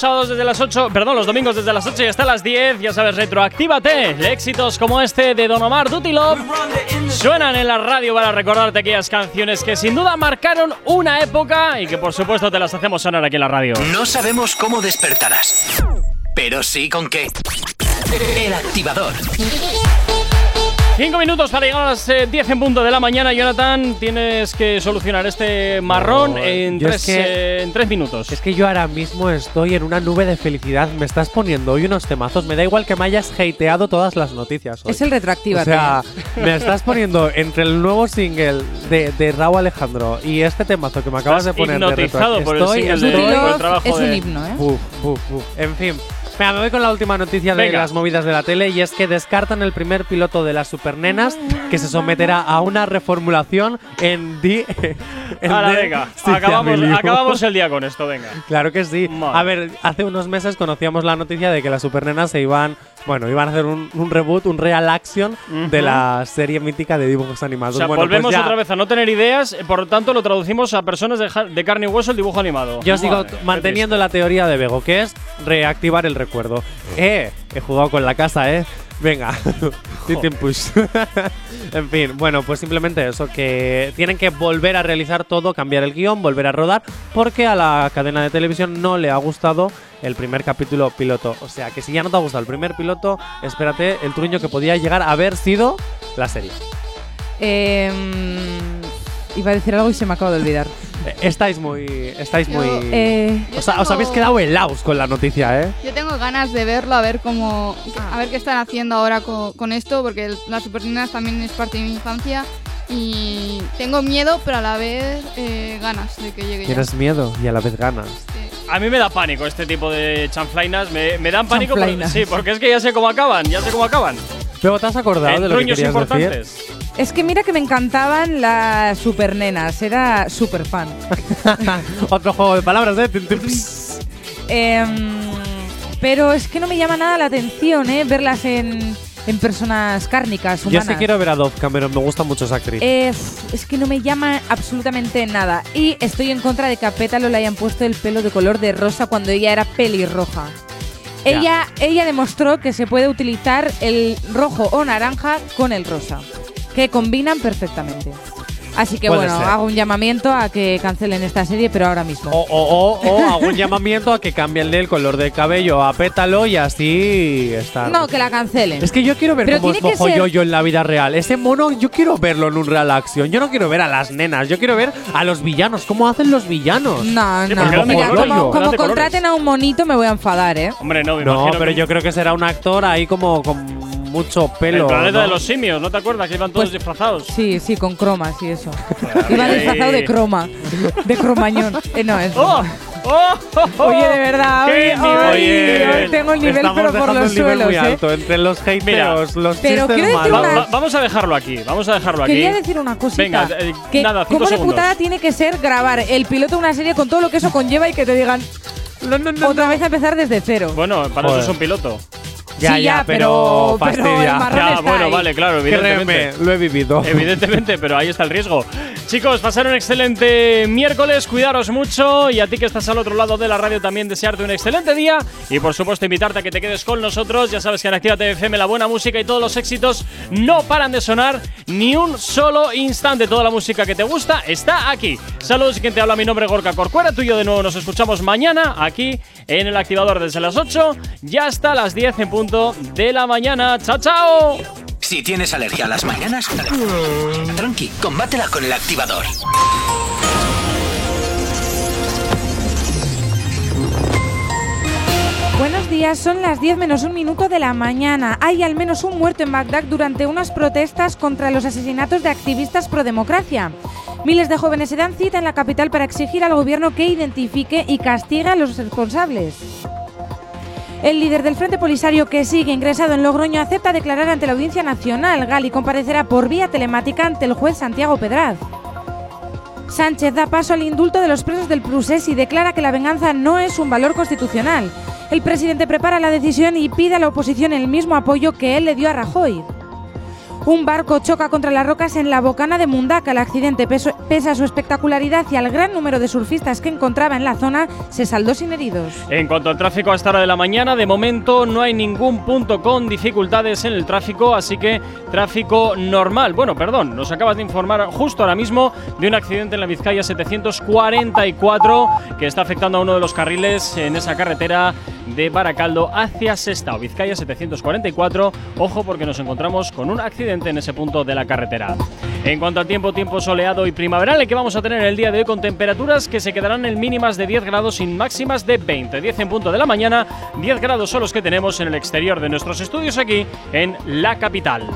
Sábados desde las 8, perdón, los domingos desde las 8 y hasta las 10, ya sabes, retroactívate. Éxitos como este de Don Omar Dutilov suenan en la radio para recordarte aquellas canciones que sin duda marcaron una época y que por supuesto te las hacemos sonar aquí en la radio. No sabemos cómo despertarás, pero sí con qué. El activador. Cinco minutos para llegar a las eh, 10 en punto de la mañana, Jonathan. Tienes que solucionar este marrón en, yo tres, es que- eh, en tres minutos. Es que yo ahora mismo estoy en una nube de felicidad. Me estás poniendo hoy unos temazos. Me da igual que me hayas hateado todas las noticias. hoy. Es el retroactívate. O sea, me estás poniendo entre el nuevo single de, de Raúl Alejandro y este temazo que me acabas de poner de hipnotizado por el Estoy- single de- estoy- por el trabajo es un himno, ¿eh? Uf, uf, uf. En fin. Venga, me voy con la última noticia de Venga. las movidas de la tele y es que descartan el primer piloto de las supernenas que se someterá a una reformulación en di en Ahora, The venga, acabamos el día con esto, venga. Claro que sí. A ver, hace unos meses conocíamos la noticia de que las supernenas se iban, bueno, iban a hacer un, un reboot, un real action de la serie mítica de dibujos animados. O sea, Bueno, pues volvemos ya- otra vez a no tener ideas, por lo tanto lo traducimos a personas de, carne y hueso el dibujo animado. Yo sigo manteniendo la teoría de Bego, que es reactivar el recuerdo. Eh, he jugado con la casa, eh. Venga, Titin push. en fin, bueno, pues simplemente eso, que tienen que volver a realizar todo, cambiar el guion, volver a rodar, porque a la cadena de televisión no le ha gustado el primer capítulo piloto. O sea, que si ya no te ha gustado el primer piloto, espérate el truño que podía llegar a haber sido la serie. Em, iba a decir algo y se me acaba de olvidar. Eh, Estáis muy. Estáis Yo- muy. eh, o sea, os habéis quedado helados con la noticia, ¿eh? Yo tengo ganas de verlo, a ver cómo, a ver qué están haciendo ahora co- con, esto, porque el- las supernenas también es parte de mi infancia y tengo miedo, pero a la vez eh, ganas de que llegue ya. Tienes miedo y a la vez ganas. A mí me da pánico este tipo de chanflainas, me, me dan pánico por- sí, porque es que ya sé cómo acaban, ya sé cómo acaban. Pero te has acordado En de lo que querías importantes. decir. Es que mira que me encantaban las supernenas, era super fan. Otro juego de palabras, ¿eh? Em, pero es que no me llama nada la atención, ¿eh? Verlas en, en personas cárnicas, Yo humanas. sí quiero ver a Dove Cameron, me gusta mucho esa actriz. Eh, es que no me llama absolutamente nada. Y estoy en contra de que a Pétalo le hayan puesto el pelo de color de rosa cuando ella era pelirroja. Ya. Ella, ella demostró que se puede utilizar el rojo o naranja con el rosa, que combinan perfectamente. Así que Puede bueno, ser. hago un llamamiento a que cancelen esta serie, pero ahora mismo. O, o, o, o hago un llamamiento a que cambien el color del cabello a pétalo y así está. no, que la cancelen. Es que yo quiero ver Pero cómo es Mojo ser- Yoyo en la vida real. Ese mono, yo quiero verlo en un real action. Yo no quiero ver a las nenas, yo quiero ver a los villanos. ¿Cómo hacen los villanos? No, Sí, no. Mira, como, yo. como contraten a un monito me voy a enfadar, ¿eh? Hombre, no, me No, pero que yo creo que será un actor ahí como con mucho pelo. el planeta ¿no? de los simios, ¿no te acuerdas? Que iban todos Pues- disfrazados. Sí, sí, con cromas y eso. Iba disfrazado de croma. De cromañón. Eh, no, es. ¡Oh! ¡Oh! ¡Oh! Oye, de verdad, ¡Qué oye, tengo el nivel, Estamos pero por los el nivel suelos, muy ¿eh? alto entre los hateos, Mira, los pero chistes quiero decir. Va- una- va- vamos a dejarlo aquí, vamos a dejarlo aquí. Quería decir una cosita. Venga, eh, que nada, cinco ¿Cómo de putada tiene que ser grabar el piloto de una serie con todo lo que eso conlleva y que te digan otra vez a empezar desde cero? Bueno, para Joder. eso es un piloto. Ya, Sí, ya, pero, pero- pero fastidia. el Ya, está bueno, ahí. vale, claro, evidentemente. Créeme, lo he vivido. Evidentemente, pero ahí está el riesgo. Chicos, pasar un excelente miércoles, cuidaros mucho y a ti que estás al otro lado de la radio también desearte un excelente día y por supuesto invitarte a que te quedes con nosotros. Ya sabes que en Actívate FM la buena música y todos los éxitos no paran de sonar ni un solo instante. Toda la música que te gusta está aquí. Saludos y quien te habla, mi nombre es Gorka Corcuera. Tú y yo de nuevo nos escuchamos mañana aquí en el activador desde las 8 ya hasta las 10 en punto de la mañana. ¡Chao, chao! Si tienes alergia a las mañanas, tranqui, combátela con el activador. Buenos días, son las 10 menos un minuto de la mañana. Hay al menos un muerto en Bagdad durante unas protestas contra los asesinatos de activistas pro democracia. Miles de jóvenes se dan cita en la capital para exigir al gobierno que identifique y castigue a los responsables. El líder del Frente Polisario que sigue ingresado en Logroño acepta declarar ante la Audiencia Nacional. Gali comparecerá por vía telemática ante el juez Santiago Pedraz. Sánchez da paso al indulto de los presos del Prusés y declara que la venganza no es un valor constitucional. El presidente prepara la decisión y pide a la oposición el mismo apoyo que él le dio a Rajoy. Un barco choca contra las rocas en la bocana de Mundaka. El accidente, pese a su espectacularidad y al gran número de surfistas que encontraba en la zona, se saldó sin heridos. En cuanto al tráfico a esta hora de la mañana, de momento no hay ningún punto con dificultades en el tráfico, así que tráfico normal. Bueno, perdón, nos acabas de informar justo ahora mismo de un accidente en la Vizcaya 744 que está afectando a uno de los carriles en esa carretera de Baracaldo hacia Sestao, Vizcaya 744. Ojo porque nos encontramos con un accidente en ese punto de la carretera. En cuanto al tiempo, tiempo soleado y primaveral, el que vamos a tener el día de hoy con temperaturas que se quedarán en mínimas de 10 grados y máximas de 20. 10 en punto de la mañana, 10 grados son los que tenemos en el exterior de nuestros estudios aquí en la capital.